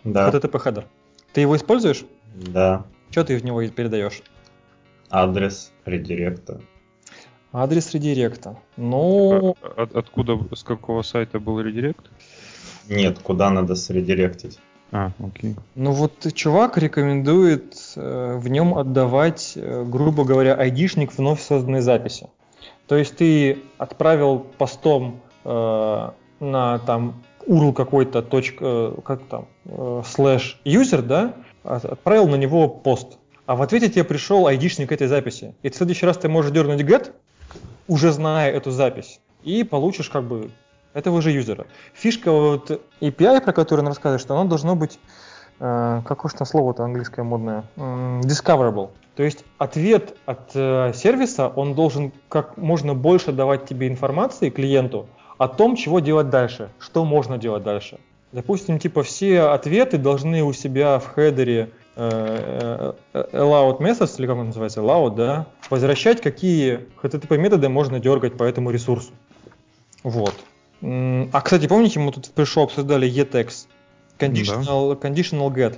Speaker 3: Да.
Speaker 2: HTTP header. Ты его используешь?
Speaker 3: Да.
Speaker 2: Что ты в него передаешь?
Speaker 3: Адрес редиректа.
Speaker 2: Адрес редиректа. Ну...
Speaker 1: А, от, откуда, с какого сайта был редирект?
Speaker 3: Нет, куда надо средиректить.
Speaker 1: А, окей.
Speaker 2: Ну вот чувак рекомендует э, в нем отдавать, э, грубо говоря, айдишник вновь созданной записи. То есть ты отправил постом э, на там URL какой-то точка, э, как там, э, слэш user, да, отправил на него пост а в ответе тебе пришел айдишник этой записи. И в следующий раз ты можешь дернуть get, уже зная эту запись, и получишь как бы этого же юзера. Фишка вот API, про которую он рассказывает, что оно должно быть, э, какое же там слово-то английское модное, discoverable. То есть ответ от э, сервиса, он должен как можно больше давать тебе информации клиенту о том, чего делать дальше, что можно делать дальше. Допустим, типа все ответы должны у себя в хедере allowed methods, или как он называется, allowed, да, возвращать, какие HTTP методы можно дергать по этому ресурсу. Вот. А, кстати, помните, мы тут в пришел обсуждали etext, conditional, да. conditional get.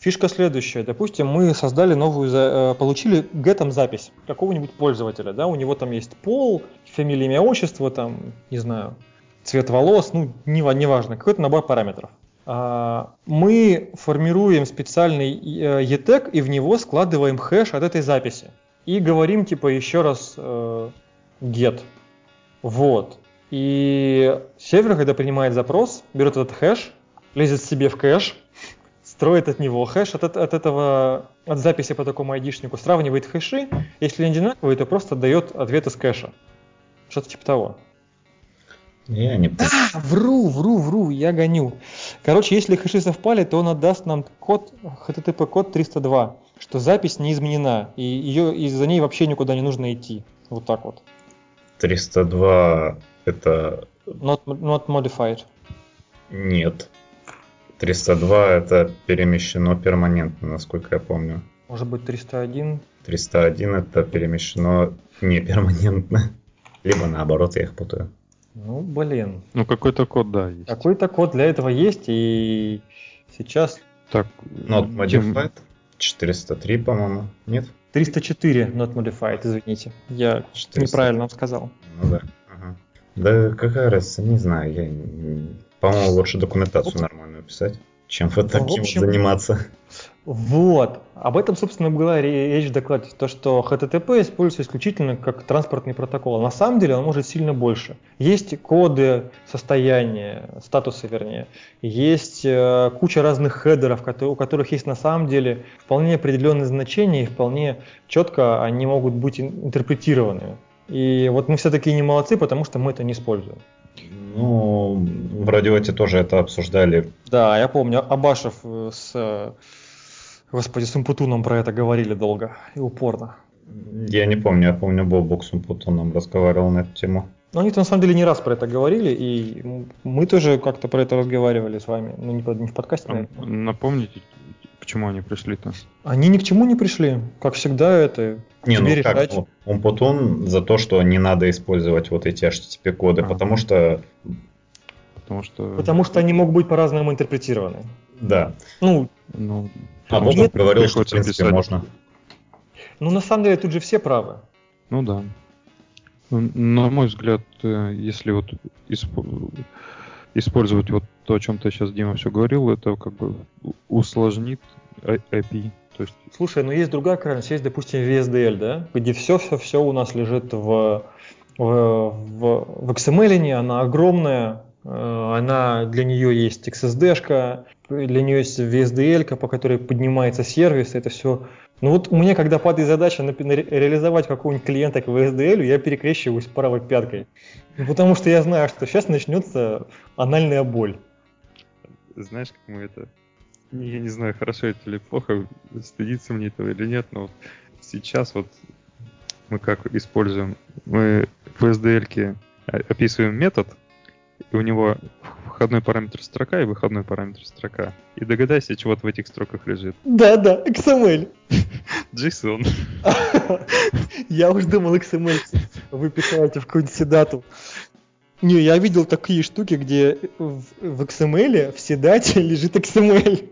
Speaker 2: Фишка следующая. Допустим, мы создали новую, э, получили гетом запись какого-нибудь пользователя, да, у него там есть пол, фамилия, имя, отчество, там, не знаю, цвет волос, ну, неважно, какой-то набор параметров. А, мы формируем специальный ETag и в него складываем хэш от этой записи. И говорим типа еще раз э, get. Вот. И сервер, когда принимает запрос, берет этот хэш, лезет себе в кэш, строит от него хэш от, от этого, от записи по такому айдишнику, сравнивает хэши, если они одинаковые, то просто дает ответ из кэша. Что-то типа того.
Speaker 3: Я не
Speaker 2: а, вру, вру, вру, я гоню. Короче, если хэши совпали, то он отдаст нам код, HTTP код 302, что запись не изменена, и ее, и за ней вообще никуда не нужно идти. Вот так вот.
Speaker 3: 302 это...
Speaker 2: Not, not modified.
Speaker 3: Нет. 302 это перемещено перманентно, насколько я помню.
Speaker 2: Может быть 301?
Speaker 3: 301 это перемещено не перманентно. Либо наоборот, я их путаю.
Speaker 2: Ну, блин.
Speaker 1: Ну, какой-то код, да,
Speaker 2: есть. Какой-то код для этого есть, и сейчас...
Speaker 1: Так,
Speaker 3: Not modified? 403, по-моему, нет?
Speaker 2: 304 not modified, извините. Я 400. неправильно сказал.
Speaker 3: Ну да. Ага. Да какая разница, не знаю. Я по-моему, лучше документацию нормальную писать, чем вот таким общем, вот заниматься.
Speaker 2: Вот. Об этом, собственно, была речь в докладе. То, что HTTP используется исключительно как транспортный протокол. На самом деле он может сильно больше. Есть коды состояния, статусы вернее. Есть э, куча разных хедеров, которые, у которых есть на самом деле вполне определенные значения и вполне четко они могут быть интерпретированы. И вот мы все таки не молодцы, потому что мы это не используем.
Speaker 3: Ну, в радиоте тоже это обсуждали.
Speaker 2: Да, я помню, Абашев э, с, господи, с Умпутуном про это говорили долго и упорно.
Speaker 3: Я не помню, я помню, Бобок с Умпутуном разговаривал на эту тему.
Speaker 2: Но они-то на самом деле не раз про это говорили, и мы тоже как-то про это разговаривали с вами, ну не, не в подкасте, наверное.
Speaker 1: Напомните, к чему они пришли-то?
Speaker 2: Они ни к чему не пришли. Как всегда, это
Speaker 3: не, ну решать. как, он потом за то, что не надо использовать вот эти HTTP-коды, а. потому что...
Speaker 2: Потому что... Потому что они могут быть по-разному интерпретированы.
Speaker 3: Да.
Speaker 2: Ну,
Speaker 3: ну а Бобов говорил, что в принципе писать. можно.
Speaker 2: Ну, на самом деле, тут же все правы.
Speaker 1: Ну да. Ну, на мой взгляд, э, если вот использовать вот то, о чем ты сейчас, Дима, все говорил, это как бы усложнит API. То есть...
Speaker 2: Слушай, ну есть другая крайность, есть, допустим, VSDL, да, где все-все-все у нас лежит в, в, в, в XML, она огромная, э, она, для нее есть XSD-шка, для нее есть VSDL, по которой поднимается сервис, это все ну вот у меня, когда падает задача на, на, реализовать какого-нибудь клиента к VSDL, я перекрещиваюсь правой пяткой. Ну, потому что я знаю, что сейчас начнется анальная боль.
Speaker 1: Знаешь, как мы это... Я не знаю, хорошо это или плохо, стыдиться мне этого или нет, но вот сейчас вот мы как используем, мы в SDL описываем метод, и у него входной параметр строка и выходной параметр строка. И догадайся, чего в этих строках лежит.
Speaker 2: Да-да, XML.
Speaker 1: JSON.
Speaker 2: Я уж думал XML вы писаете в какую-нибудь седату. Не, я видел такие штуки, где в, в XML в седате лежит XML.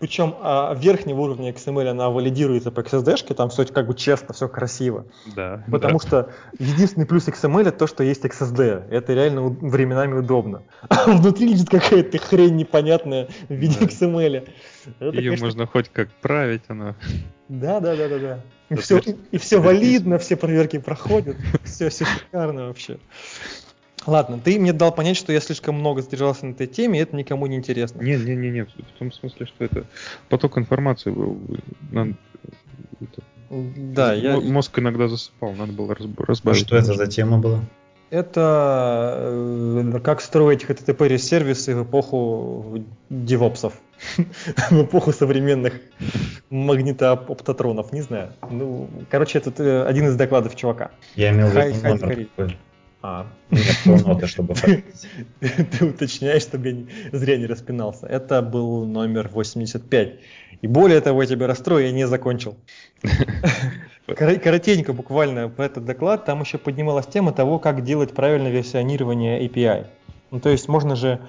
Speaker 2: Причем а, верхнего уровня XML она валидируется по XSD, там все как бы честно, все красиво.
Speaker 1: Да.
Speaker 2: Потому
Speaker 1: да.
Speaker 2: что единственный плюс XML это то, что есть XSD. Это реально временами удобно. А внутри лежит какая-то хрень непонятная в виде да. XML.
Speaker 1: Это, Ее конечно... можно хоть как править, она.
Speaker 2: Да, да, да, да, да. И все, и, и все валидно, все проверки проходят. Все, все шикарно вообще. Ладно, ты мне дал понять, что я слишком много задержался на этой теме, и это никому не интересно.
Speaker 1: Нет, нет, нет, нет, в том смысле, что это поток информации был. Надо,
Speaker 2: да, я...
Speaker 1: Мозг иногда засыпал, надо было разбавить.
Speaker 3: Что это за тема была?
Speaker 2: Это э, как строить HTTP сервисы в эпоху девопсов, в эпоху современных магнитооптотронов, не знаю. Ну, короче, это э, один из докладов чувака.
Speaker 3: Я имел в виду номер
Speaker 2: А.
Speaker 3: Полноты, чтобы
Speaker 2: Ты уточняешь, чтобы я зря не распинался. Это был номер 85. И более того, я тебя расстрою, я не закончил. Коротенько буквально про этот доклад, там еще поднималась тема того, как делать правильное версионирование API. Ну, то есть можно же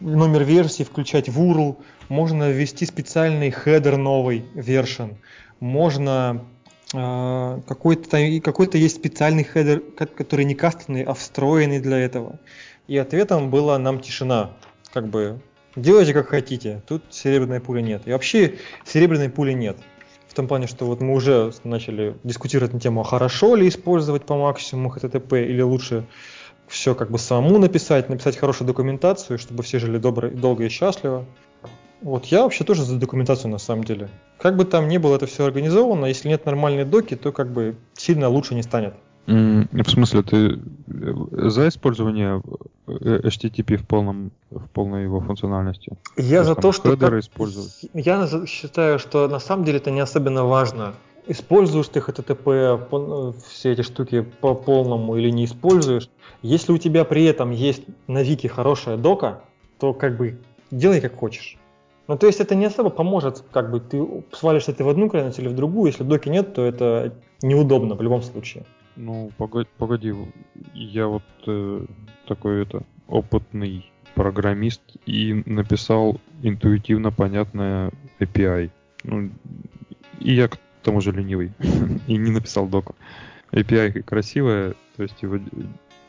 Speaker 2: номер версии включать в URL, можно ввести специальный header новый, version, можно какой-то какой-то есть специальный header, который не кастомный, а встроенный для этого. И ответом была нам тишина. Как бы делайте как хотите, тут серебряной пули нет. И вообще серебряной пули нет. В том плане, что вот мы уже начали дискутировать на тему, а хорошо ли использовать по максимуму HTTP или лучше все как бы самому написать, написать хорошую документацию, чтобы все жили добро, долго и счастливо. Вот я вообще тоже за документацию на самом деле. Как бы там ни было это все организовано, если нет нормальной доки, то как бы сильно лучше не станет.
Speaker 1: В смысле, ты э, за использование э, HTTP в полном в полной его функциональности?
Speaker 2: Я то за то, что
Speaker 1: как... использовать.
Speaker 2: Я считаю, что на самом деле это не особенно важно. Используешь ты HTTP э, все эти штуки по полному или не используешь. Если у тебя при этом есть на Вики хорошая дока, то как бы делай как хочешь. Ну, то есть это не особо поможет, как бы ты свалишься ты в одну крайность или в другую. Если доки нет, то это неудобно в любом случае.
Speaker 1: Ну, погоди, погоди. я вот э, такой это опытный программист и написал интуитивно понятное API. Ну, и я к тому же ленивый и не написал доку. API красивая, то есть его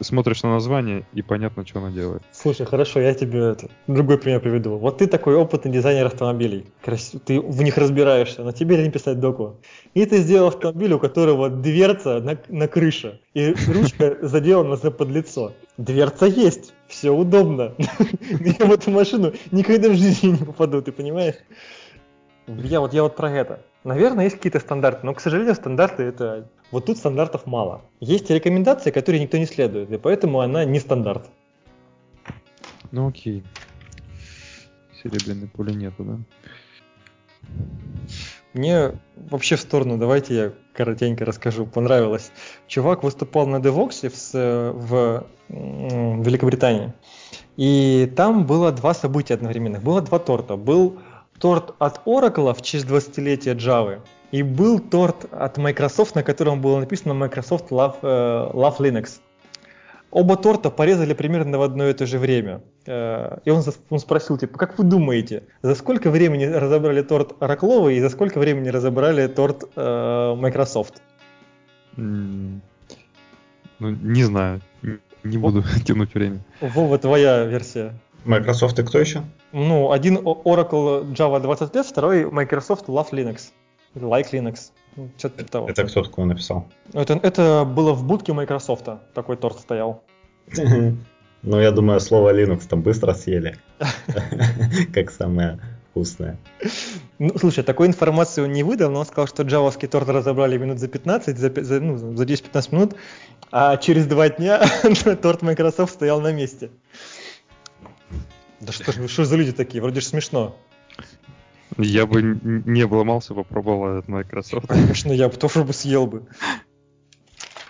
Speaker 1: смотришь на название и понятно, что она делает.
Speaker 2: Слушай, хорошо, я тебе это, другой пример приведу. Вот ты такой опытный дизайнер автомобилей, ты в них разбираешься, но тебе не писать доку. И ты сделал автомобиль, у которого дверца на, на крыше, и ручка заделана за подлицо. Дверца есть, все удобно. Я в эту машину никогда в жизни не попаду, ты понимаешь? Я вот, я вот про это. Наверное, есть какие-то стандарты, но, к сожалению, стандарты это... Вот тут стандартов мало. Есть рекомендации, которые никто не следует, и поэтому она не стандарт.
Speaker 1: Ну окей. Серебряной пули нету, да?
Speaker 2: Мне вообще в сторону, давайте я коротенько расскажу, понравилось. Чувак выступал на Devox в, в, в Великобритании. И там было два события одновременных. Было два торта. Был торт от Oracle в честь 20-летия Java, и был торт от Microsoft, на котором было написано Microsoft Love, uh, Love Linux. Оба торта порезали примерно в одно и то же время. Uh, и он, он спросил, типа, как вы думаете, за сколько времени разобрали торт Oracle и за сколько времени разобрали торт uh, Microsoft?
Speaker 1: Mm, ну, не знаю, не буду тянуть время.
Speaker 2: Вова, твоя версия.
Speaker 3: Microsoft и кто еще?
Speaker 2: Ну, один Oracle Java 20 лет, второй Microsoft Love Linux. Like Linux. Ну, что-то типа того.
Speaker 3: Это кто такое написал?
Speaker 2: Это, это было в будке Microsoft. Такой торт стоял.
Speaker 3: Ну, я думаю, слово Linux там быстро съели. Как самое вкусное.
Speaker 2: Ну, слушай, такой информации он не выдал, но он сказал, что джавовский торт разобрали минут за 15, за, за, ну, за 10-15 минут, а через два дня торт Microsoft стоял на месте. Да что ж, что за люди такие? Вроде же смешно.
Speaker 1: Я бы не обломался, попробовал этот Microsoft.
Speaker 2: Конечно, я бы тоже бы съел бы.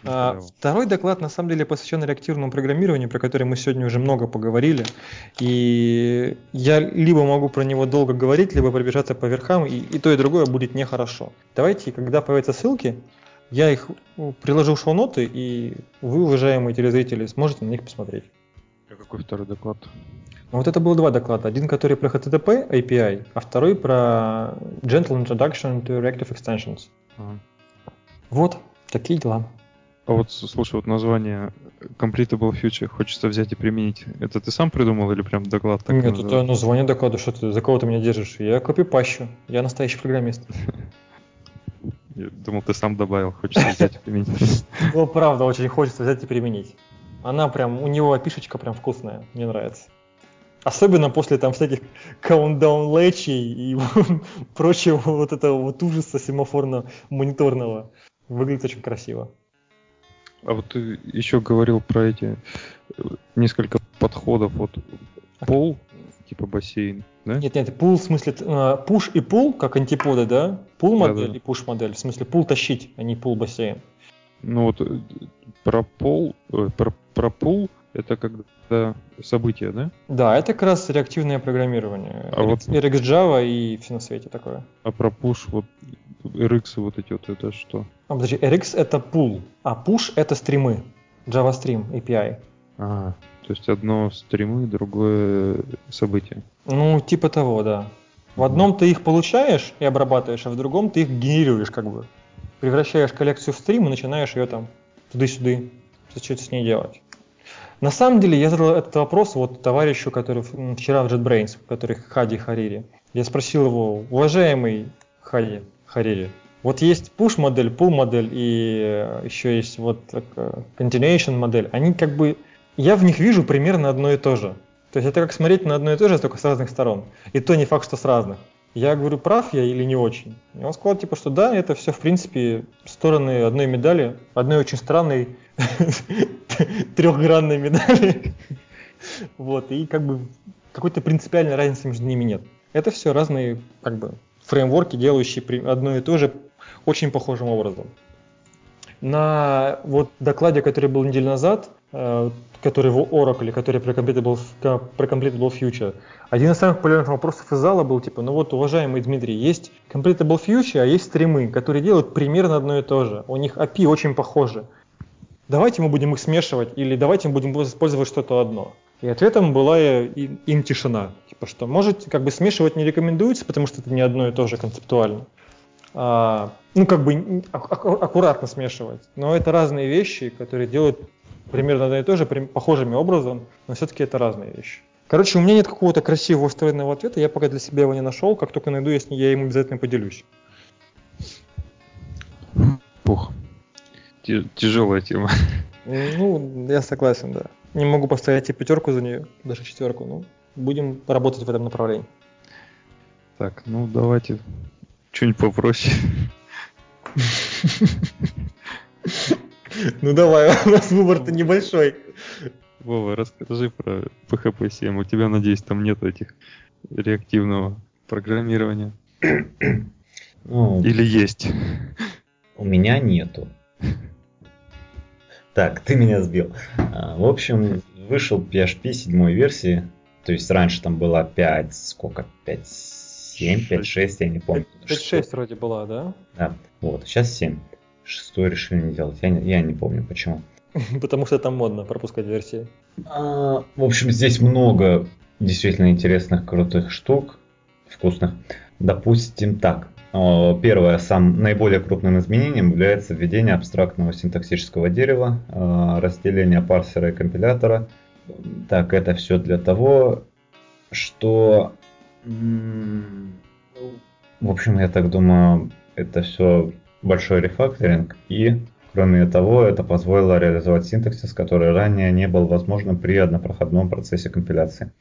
Speaker 2: А, второй доклад на самом деле посвящен реактивному программированию, про который мы сегодня уже много поговорили. И я либо могу про него долго говорить, либо пробежаться по верхам, и, и то, и другое будет нехорошо. Давайте, когда появятся ссылки, я их приложу в шоу-ноты, и вы, уважаемые телезрители, сможете на них посмотреть.
Speaker 1: А какой второй доклад?
Speaker 2: Ну, вот это было два доклада. Один, который про HTTP API, а второй про Gentle Introduction to Reactive Extensions. Ага. Вот, такие дела.
Speaker 1: А вот, слушай, вот название Completable Future хочется взять и применить. Это ты сам придумал или прям доклад
Speaker 2: так Нет, это название доклада. Что ты, за кого ты меня держишь? Я копипащу. Я настоящий программист.
Speaker 1: Я думал, ты сам добавил. Хочется взять и применить.
Speaker 2: Ну, правда, очень хочется взять и применить. Она прям, у него опишечка прям вкусная. Мне нравится. Особенно после там всяких countdown лэчей и прочего вот этого вот ужаса семафорно-мониторного. Выглядит очень красиво.
Speaker 1: А вот ты еще говорил про эти э, несколько подходов. Вот пол, типа бассейн, да?
Speaker 2: Нет, нет, пул в смысле пуш и пул, как антиподы, да? Пул модель да, да. и пуш модель. В смысле пул тащить, а не пул бассейн.
Speaker 1: Ну вот э, про пол, э, про про пул это когда события, да?
Speaker 2: Да, это как раз реактивное программирование.
Speaker 1: А вот-
Speaker 2: RX Java и все на свете такое.
Speaker 1: А про push, вот RX и вот эти вот, это что?
Speaker 2: А, подожди, RX это пул, а push это стримы. Java Stream API.
Speaker 1: А, то есть одно стримы, другое событие.
Speaker 2: Ну, типа того, да. В одном ты их получаешь и обрабатываешь, а в другом ты их генерируешь как бы. Превращаешь коллекцию в стрим и начинаешь ее там туды-сюды что-то с ней делать. На самом деле я задал этот вопрос вот товарищу, который вчера в JetBrains, который Хади Харири. Я спросил его, уважаемый Хади Харири, вот есть push модель, pull модель и э, еще есть вот э, continuation модель. Они как бы, я в них вижу примерно одно и то же. То есть это как смотреть на одно и то же, только с разных сторон. И то не факт, что с разных. Я говорю, прав я или не очень? И он сказал, типа, что да, это все, в принципе, стороны одной медали, одной очень странной трехгранной медали. Вот, и как бы какой-то принципиальной разницы между ними нет. Это все разные, как бы, фреймворки, делающие одно и то же очень похожим образом. На вот докладе, который был неделю назад, э, который в Oracle, который про Completable, про Completable Future, один из самых популярных вопросов из зала был типа, ну вот, уважаемый Дмитрий, есть Completable Future, а есть стримы, которые делают примерно одно и то же. У них API очень похожи. Давайте мы будем их смешивать или давайте мы будем использовать что-то одно. И ответом была им тишина. Типа, что может, как бы смешивать не рекомендуется, потому что это не одно и то же концептуально. А, ну, как бы аккуратно смешивать. Но это разные вещи, которые делают примерно одно и то же, похожими образом, но все-таки это разные вещи. Короче, у меня нет какого-то красивого встроенного ответа, я пока для себя его не нашел. Как только найду, я, с ним- я им обязательно поделюсь.
Speaker 1: Пух. Тяжелая тема.
Speaker 2: Ну, я согласен, да. Не могу поставить и пятерку за нее, даже четверку. Ну, будем работать в этом направлении.
Speaker 1: Так, ну давайте что-нибудь попроще.
Speaker 2: Ну давай, у нас выбор-то небольшой.
Speaker 1: Вова, расскажи про PHP 7. У тебя, надеюсь, там нет этих реактивного программирования.
Speaker 3: Ну,
Speaker 1: Или есть?
Speaker 3: У меня нету. Так, ты меня сбил. А, В общем, вышел PHP седьмой версии. То есть раньше там была 5, сколько? 5, 7, 5, 6, я не помню.
Speaker 2: 5-6 вроде была, да?
Speaker 3: Да, вот, сейчас 7. Шестой решили не делать. Я не, я не помню почему.
Speaker 2: Потому что там модно пропускать версии.
Speaker 3: А, В общем, здесь много действительно интересных, крутых штук, вкусных. Допустим так. О, Первое, сам наиболее крупным изменением является введение абстрактного синтаксического дерева, э, разделение парсера и компилятора. Так, это все для того, что... В общем, я так думаю, это все большой рефакторинг. И, кроме того, это позволило реализовать синтаксис, который ранее не был возможным при однопроходном процессе компиляции.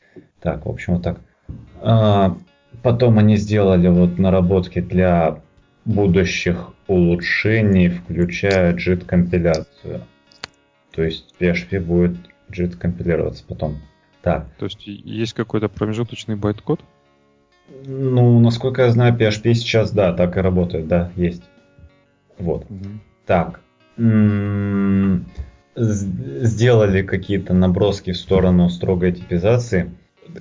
Speaker 3: Так, в общем, вот так. Потом они сделали вот наработки для будущих улучшений, включая JIT компиляцию. То есть PHP будет JIT компилироваться потом. Так,
Speaker 1: То есть есть какой-то промежуточный байт-код?
Speaker 3: ну, насколько я знаю, PHP сейчас, да, так и работает, да, есть. Вот. Так. м, с- Сделали какие-то наброски в сторону строгой типизации.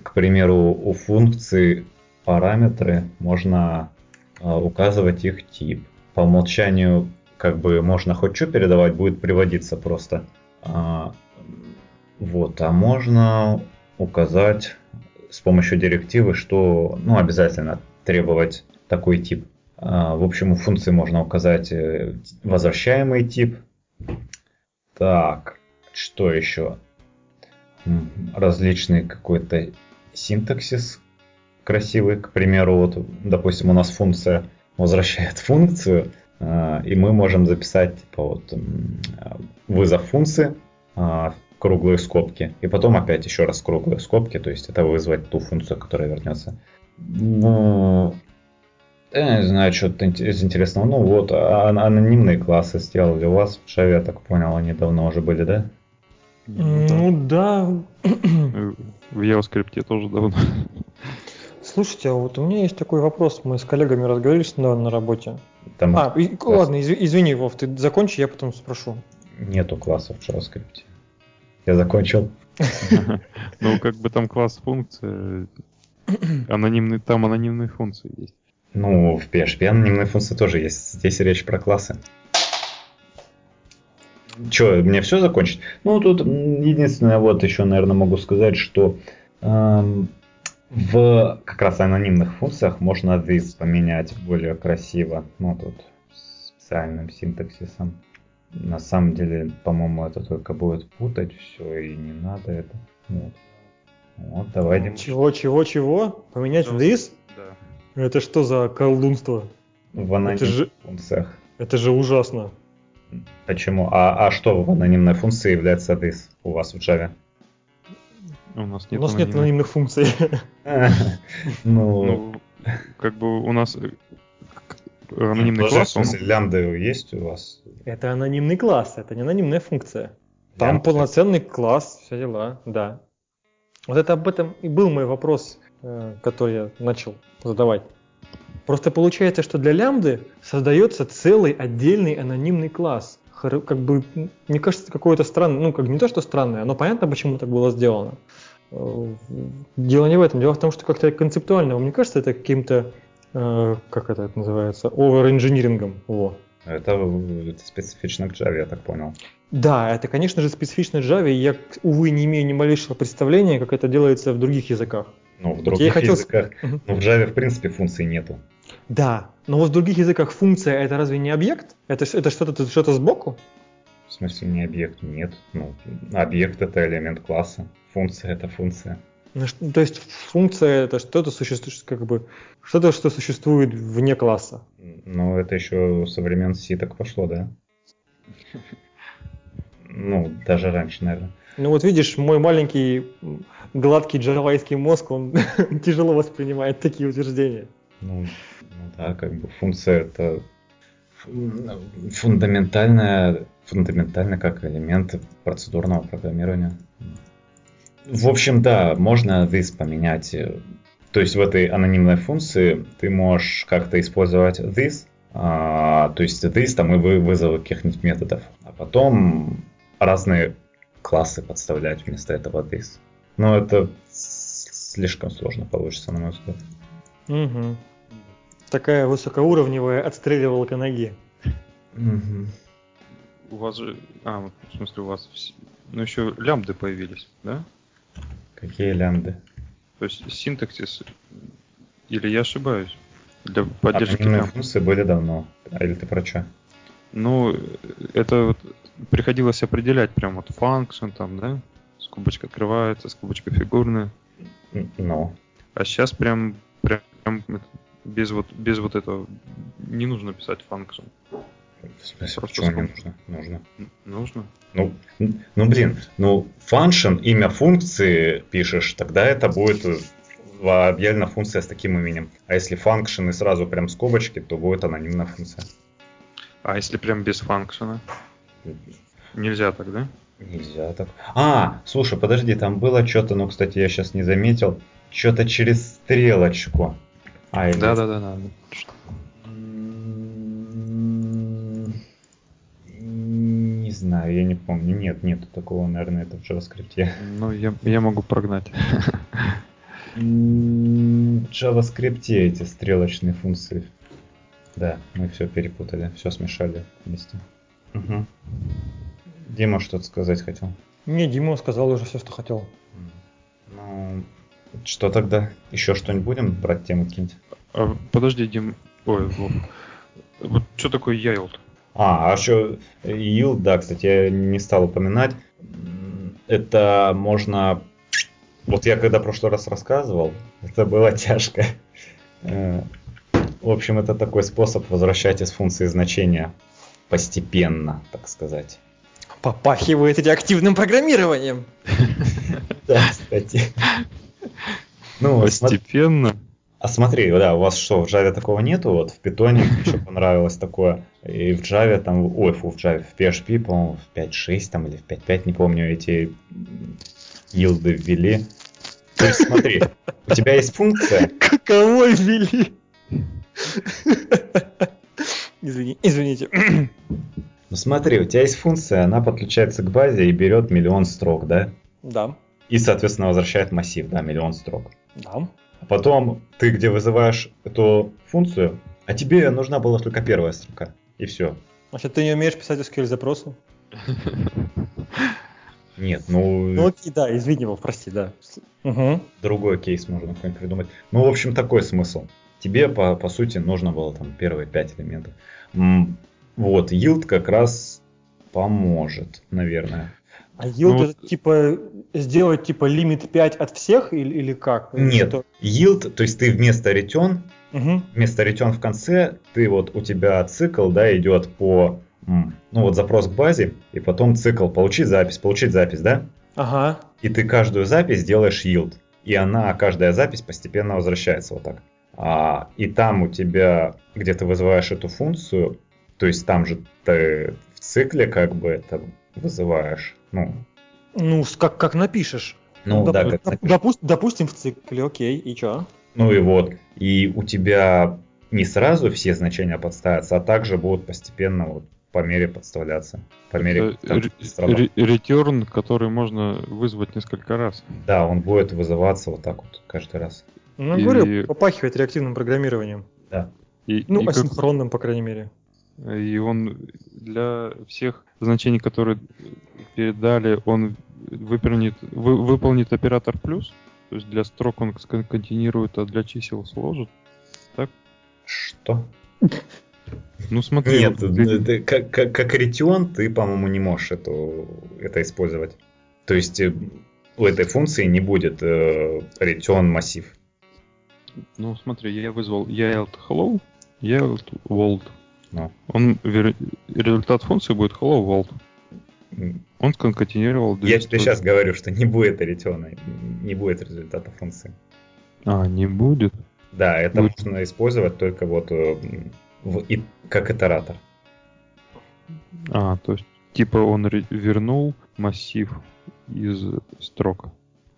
Speaker 3: К примеру, у функций параметры можно а, указывать их тип. По умолчанию, как бы можно хоть что передавать, будет приводиться просто. А, Вот, а можно указать с помощью директивы, что ну, обязательно требовать такой тип. А, В общем, у функции можно указать э, возвращаемый тип. Так, что еще? Различный какой-то синтаксис красивый. К примеру, вот, допустим, у нас функция возвращает функцию, а, и мы можем записать типа вот а, вызов функции, а, круглые скобки, и потом опять еще раз круглые скобки, то есть это вызвать ту функцию, которая вернется. Ну, я не знаю, что-то ин- из интересного. Ну вот, а- анонимные классы сделали у вас в Java, я так понял, они давно уже были, да?
Speaker 2: Ну да.
Speaker 1: Э, В JavaScript тоже давно.
Speaker 2: Слушайте, а вот у меня есть такой вопрос. Мы с коллегами разговаривали недавно на работе.
Speaker 3: Там
Speaker 2: А, и- ладно, изв- извини, Вов, ты закончи, я потом спрошу.
Speaker 3: нету классов в JavaScript. Я закончил.
Speaker 1: Ну, как бы там класс функция, анонимный, там анонимные функции есть.
Speaker 3: Ну, в PHP анонимные функции тоже есть. Здесь речь про классы. Че, мне все закончить? Ну, тут единственное, вот еще, наверное, могу сказать, что эм, в как раз анонимных функциях можно this поменять более красиво. Ну, тут специальным синтаксисом. На самом деле, по-моему, это только будет путать все, и не надо это. Вот, вот давайте.
Speaker 2: Чего, чего, чего? Поменять в this?
Speaker 1: Да.
Speaker 2: Это что за колдунство?
Speaker 3: В анонимных
Speaker 2: Это же-
Speaker 3: функциях.
Speaker 2: Это же ужасно.
Speaker 3: Почему? А, а что в анонимной функции является this у вас в Java?
Speaker 1: У нас
Speaker 2: У
Speaker 1: нет
Speaker 2: нас нет
Speaker 1: анонимных.
Speaker 2: функций.
Speaker 3: Ну,
Speaker 1: как бы у нас э, анонимный класс,
Speaker 3: в
Speaker 1: он-
Speaker 3: смысле, лямбда есть у вас?
Speaker 2: Это анонимный класс, это не анонимная функция. Там полноценный класс, все дела, да. Вот это об этом и был мой вопрос, э, который я начал задавать. Просто получается, что для лямбды создается целый отдельный анонимный класс. Как бы, мне кажется, какое-то странное, ну, как не то, что странное, но понятно, почему так было сделано. Э, Дело не в этом. Дело в том, что как-то концептуально, мне кажется, это каким-то, э, как это называется, овер-инжинирингом. Во.
Speaker 3: Это, это специфично к Java, я так понял.
Speaker 2: Да, это, конечно же, специфично Java, и я, увы, не имею ни малейшего представления, как это делается в других языках.
Speaker 3: Ну, в
Speaker 2: я
Speaker 3: других
Speaker 2: хотел с-
Speaker 3: языках.
Speaker 2: Мгм.
Speaker 3: Ну, в Java, в принципе, функций нету.
Speaker 2: Да, но вот в других языках функция это разве не объект? Это, это что-то что сбоку?
Speaker 3: В смысле, не объект, нет. Ну, объект это элемент класса. Функция это функция.
Speaker 2: Ну, То есть функция это что-то существует, как бы что-то, что существует вне класса.
Speaker 3: Ну, это еще со времен C так пошло, да? Ну, даже раньше, наверное.
Speaker 2: Ну вот видишь, мой маленький гладкий джавайский мозг, он тяжело воспринимает такие утверждения.
Speaker 3: Ну да, как бы функция это фу- фундаментальная, фундаментально как элемент процедурного программирования. В общем, да, можно this поменять. То есть в этой анонимной функции ты можешь как-то использовать this, а, то есть this там и вы- вызовы каких-нибудь методов, а потом разные классы подставлять вместо этого this. Но это слишком сложно получится, на мой взгляд.
Speaker 2: Мгм. Такая высокоуровневая отстреливалка ноги.
Speaker 1: у вас же, а, вот, в смысле у вас, ну еще лямбды появились, да?
Speaker 3: Какие лямбды?
Speaker 1: То есть синтаксис, или я ошибаюсь, для поддержки лямбд.
Speaker 3: функции были давно. А или ты про что?
Speaker 1: Ну, это вот приходилось определять прям вот function там, да? Скобочка открывается, скобочка фигурная.
Speaker 3: Ну,
Speaker 1: А сейчас прям, прям это, без вот, без вот этого не нужно писать function.
Speaker 3: в смысле,
Speaker 1: Просто
Speaker 3: почему не нужно? Нужно.
Speaker 1: Нужно?
Speaker 3: Ну, ну, блин, ну, function, имя функции пишешь, тогда это будет э, объявлена функция с таким именем. А если function и сразу прям скобочки, то будет анонимная функция.
Speaker 1: А если прям без функшена? Нельзя так, да?
Speaker 3: Нельзя так. А, слушай, подожди, там было что-то, ну, кстати, я сейчас не заметил, что-то через стрелочку. А, или-
Speaker 1: Да, да, да, да.
Speaker 3: Не знаю, я не помню. Нет, нету такого, наверное, это в JavaScript.
Speaker 1: Ну, я, я могу прогнать.
Speaker 3: В JavaScript эти стрелочные функции. Да, мы все перепутали, все смешали вместе. Мгм. Дима что-то сказать хотел.
Speaker 2: Не, Дима сказал уже все, что хотел.
Speaker 3: Что тогда? Еще что-нибудь будем брать тему какие-нибудь?
Speaker 1: А, подожди, Дим. Ой, Вов. Вот что такое Яйлд?
Speaker 3: А, а еще yield, да, кстати, я не стал упоминать. Это можно... Вот я когда в прошлый раз рассказывал, это было тяжко. Э, В общем, это такой способ возвращать из функции значения постепенно, так сказать.
Speaker 2: Попахивает эти активным программированием.
Speaker 3: Да, кстати. Ну,
Speaker 1: Постепенно.
Speaker 3: а смотри, да, у вас что, в Java такого нету? Вот в Python еще понравилось такое. И в Java там, ой, фу, в Java, в PHP, по-моему, в 5.6 там или в 5.5, не помню, эти йилды ввели. То есть смотри, у тебя есть функция,
Speaker 2: Каково ввели? Извини, извините.
Speaker 3: Ну смотри, у тебя есть функция, она подключается к базе и берет миллион строк, да?
Speaker 2: Да.
Speaker 3: И, соответственно, возвращает массив, да, миллион строк.
Speaker 2: Да.
Speaker 3: А потом ты где вызываешь эту функцию, а тебе нужна была только первая строка. И все.
Speaker 2: Значит, ты не умеешь писать SQL запросы?
Speaker 3: Нет, ну,
Speaker 2: Ну окей, да, извини, Вов, прости, да. Угу.
Speaker 3: другой кейс можно какой-нибудь придумать. Ну, в общем, такой смысл. Тебе, по, по сути, нужно было там первые пять элементов. Вот, yield как раз поможет, наверное.
Speaker 2: А yield
Speaker 1: Ну,
Speaker 2: это типа сделать типа лимит 5 от всех или, или как?
Speaker 3: Нет,
Speaker 2: что?
Speaker 3: yield, то есть ты вместо return,
Speaker 2: Мгм.
Speaker 3: вместо return в конце, ты вот у тебя цикл, да, идет по, ну вот запрос к базе, и потом цикл получить запись, получить запись, да?
Speaker 2: Ага.
Speaker 3: И ты каждую запись делаешь yield. И она, каждая запись постепенно возвращается вот так. А, и там у тебя, где ты вызываешь эту функцию, то есть там же ты в цикле как бы это вызываешь. Ну,
Speaker 2: Ну, как, как напишешь.
Speaker 3: ну
Speaker 2: Доп-
Speaker 3: да, как напишешь.
Speaker 2: допу- допустим, в цикле, окей, и чё?
Speaker 3: Ну и вот. И у тебя не сразу все значения подставятся, а также будут постепенно вот по мере подставляться. По мере
Speaker 1: Это
Speaker 3: там,
Speaker 1: ре-
Speaker 3: строка.
Speaker 1: ре- Return, который можно вызвать несколько раз.
Speaker 3: Да, он будет вызываться вот так вот каждый раз.
Speaker 2: Ну,
Speaker 1: И-
Speaker 2: говорю, попахивает реактивным программированием.
Speaker 3: Да.
Speaker 1: И,
Speaker 2: Ну,
Speaker 1: и как-
Speaker 2: асинхронным, по крайней мере.
Speaker 1: И он для всех значений, которые передали, он выполнит, вы- выполнит оператор плюс. То есть для строк он континирует, а для чисел сложит.
Speaker 3: Что?
Speaker 1: Ну смотри,
Speaker 3: Нет,
Speaker 1: вот ты-
Speaker 3: ты- как, как, как ретион ты, по-моему, не можешь эту, это использовать. То есть э, у этой функции не будет э, return массив.
Speaker 1: ну смотри, я вызвал yield hello, yield world.
Speaker 3: Ну.
Speaker 1: Он вер- результат функции будет hello world. Он сконкатинировал две
Speaker 3: Я тебе сейчас говорю, что не будет ретиона, не будет результата функции.
Speaker 1: А, не будет.
Speaker 3: Да, это
Speaker 1: Будет.
Speaker 3: можно использовать только вот э, в- и- как итератор.
Speaker 1: А, то есть, типа он вернул массив из строк,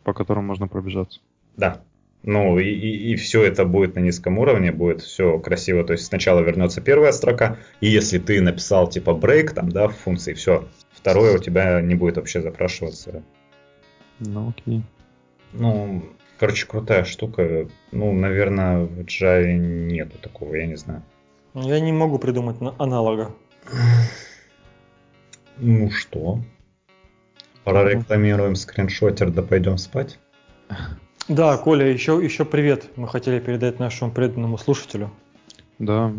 Speaker 1: по которым можно пробежаться.
Speaker 3: Да. Ну и, и, все это будет на низком уровне, будет все красиво. То есть сначала вернется первая строка, и если ты написал типа break там, да, в функции, все, второе у тебя не будет вообще запрашиваться.
Speaker 1: Ну, окей.
Speaker 3: Ну, короче, крутая штука. Ну, наверное, в Java нету такого, я не знаю.
Speaker 2: Я не могу придумать на- аналога.
Speaker 3: Ну что? Прорекламируем скриншотер, да пойдем спать?
Speaker 2: Да, Коля, еще, еще привет. Мы хотели передать нашему преданному слушателю.
Speaker 1: Да,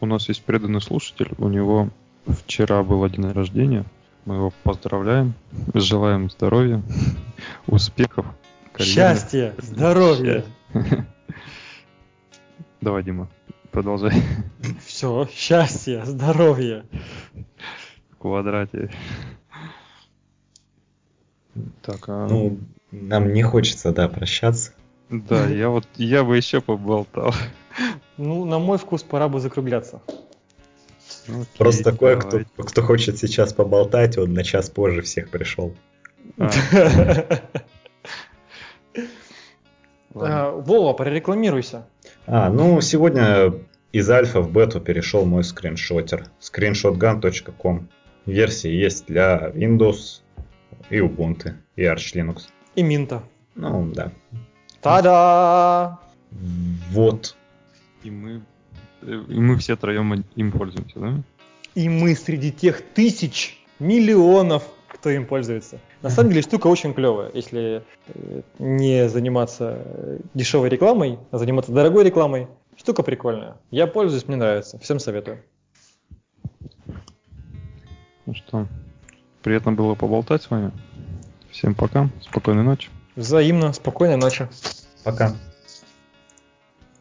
Speaker 1: у нас есть преданный слушатель, у него вчера был день рождения. Мы его поздравляем, желаем здоровья, успехов, карьерных.
Speaker 2: Счастья, здоровья.
Speaker 1: Давай, Дима, продолжай.
Speaker 2: Все, счастья, здоровья.
Speaker 1: В квадрате. Так, а...
Speaker 3: Ну, нам не хочется, да, прощаться.
Speaker 1: да, я вот, я бы еще поболтал.
Speaker 2: Ну, на мой вкус, пора бы закругляться.
Speaker 1: Окей,
Speaker 3: Просто кое-кто,
Speaker 1: давайте.
Speaker 3: кто хочет сейчас поболтать, он на час позже всех пришел.
Speaker 1: А.
Speaker 2: А, Вова, прорекламируйся.
Speaker 3: А, ну, сегодня из альфа в бету перешел мой скриншотер. screenshotgun.com. Версии есть для Windows и Ubuntu, и Arch Linux.
Speaker 2: И Минта.
Speaker 3: Ну, да.
Speaker 2: Та-да!
Speaker 3: Вот.
Speaker 1: И мы, и мы все троем им пользуемся, да?
Speaker 2: И мы среди тех тысяч, миллионов, кто им пользуется. На самом деле штука очень клевая, если э, не заниматься э, дешевой рекламой, а заниматься дорогой рекламой. Штука прикольная. Я пользуюсь, мне нравится. Всем советую.
Speaker 1: Ну что, приятно было поболтать с вами. Всем пока, спокойной ночи.
Speaker 2: Взаимно. Спокойной ночи.
Speaker 3: Пока.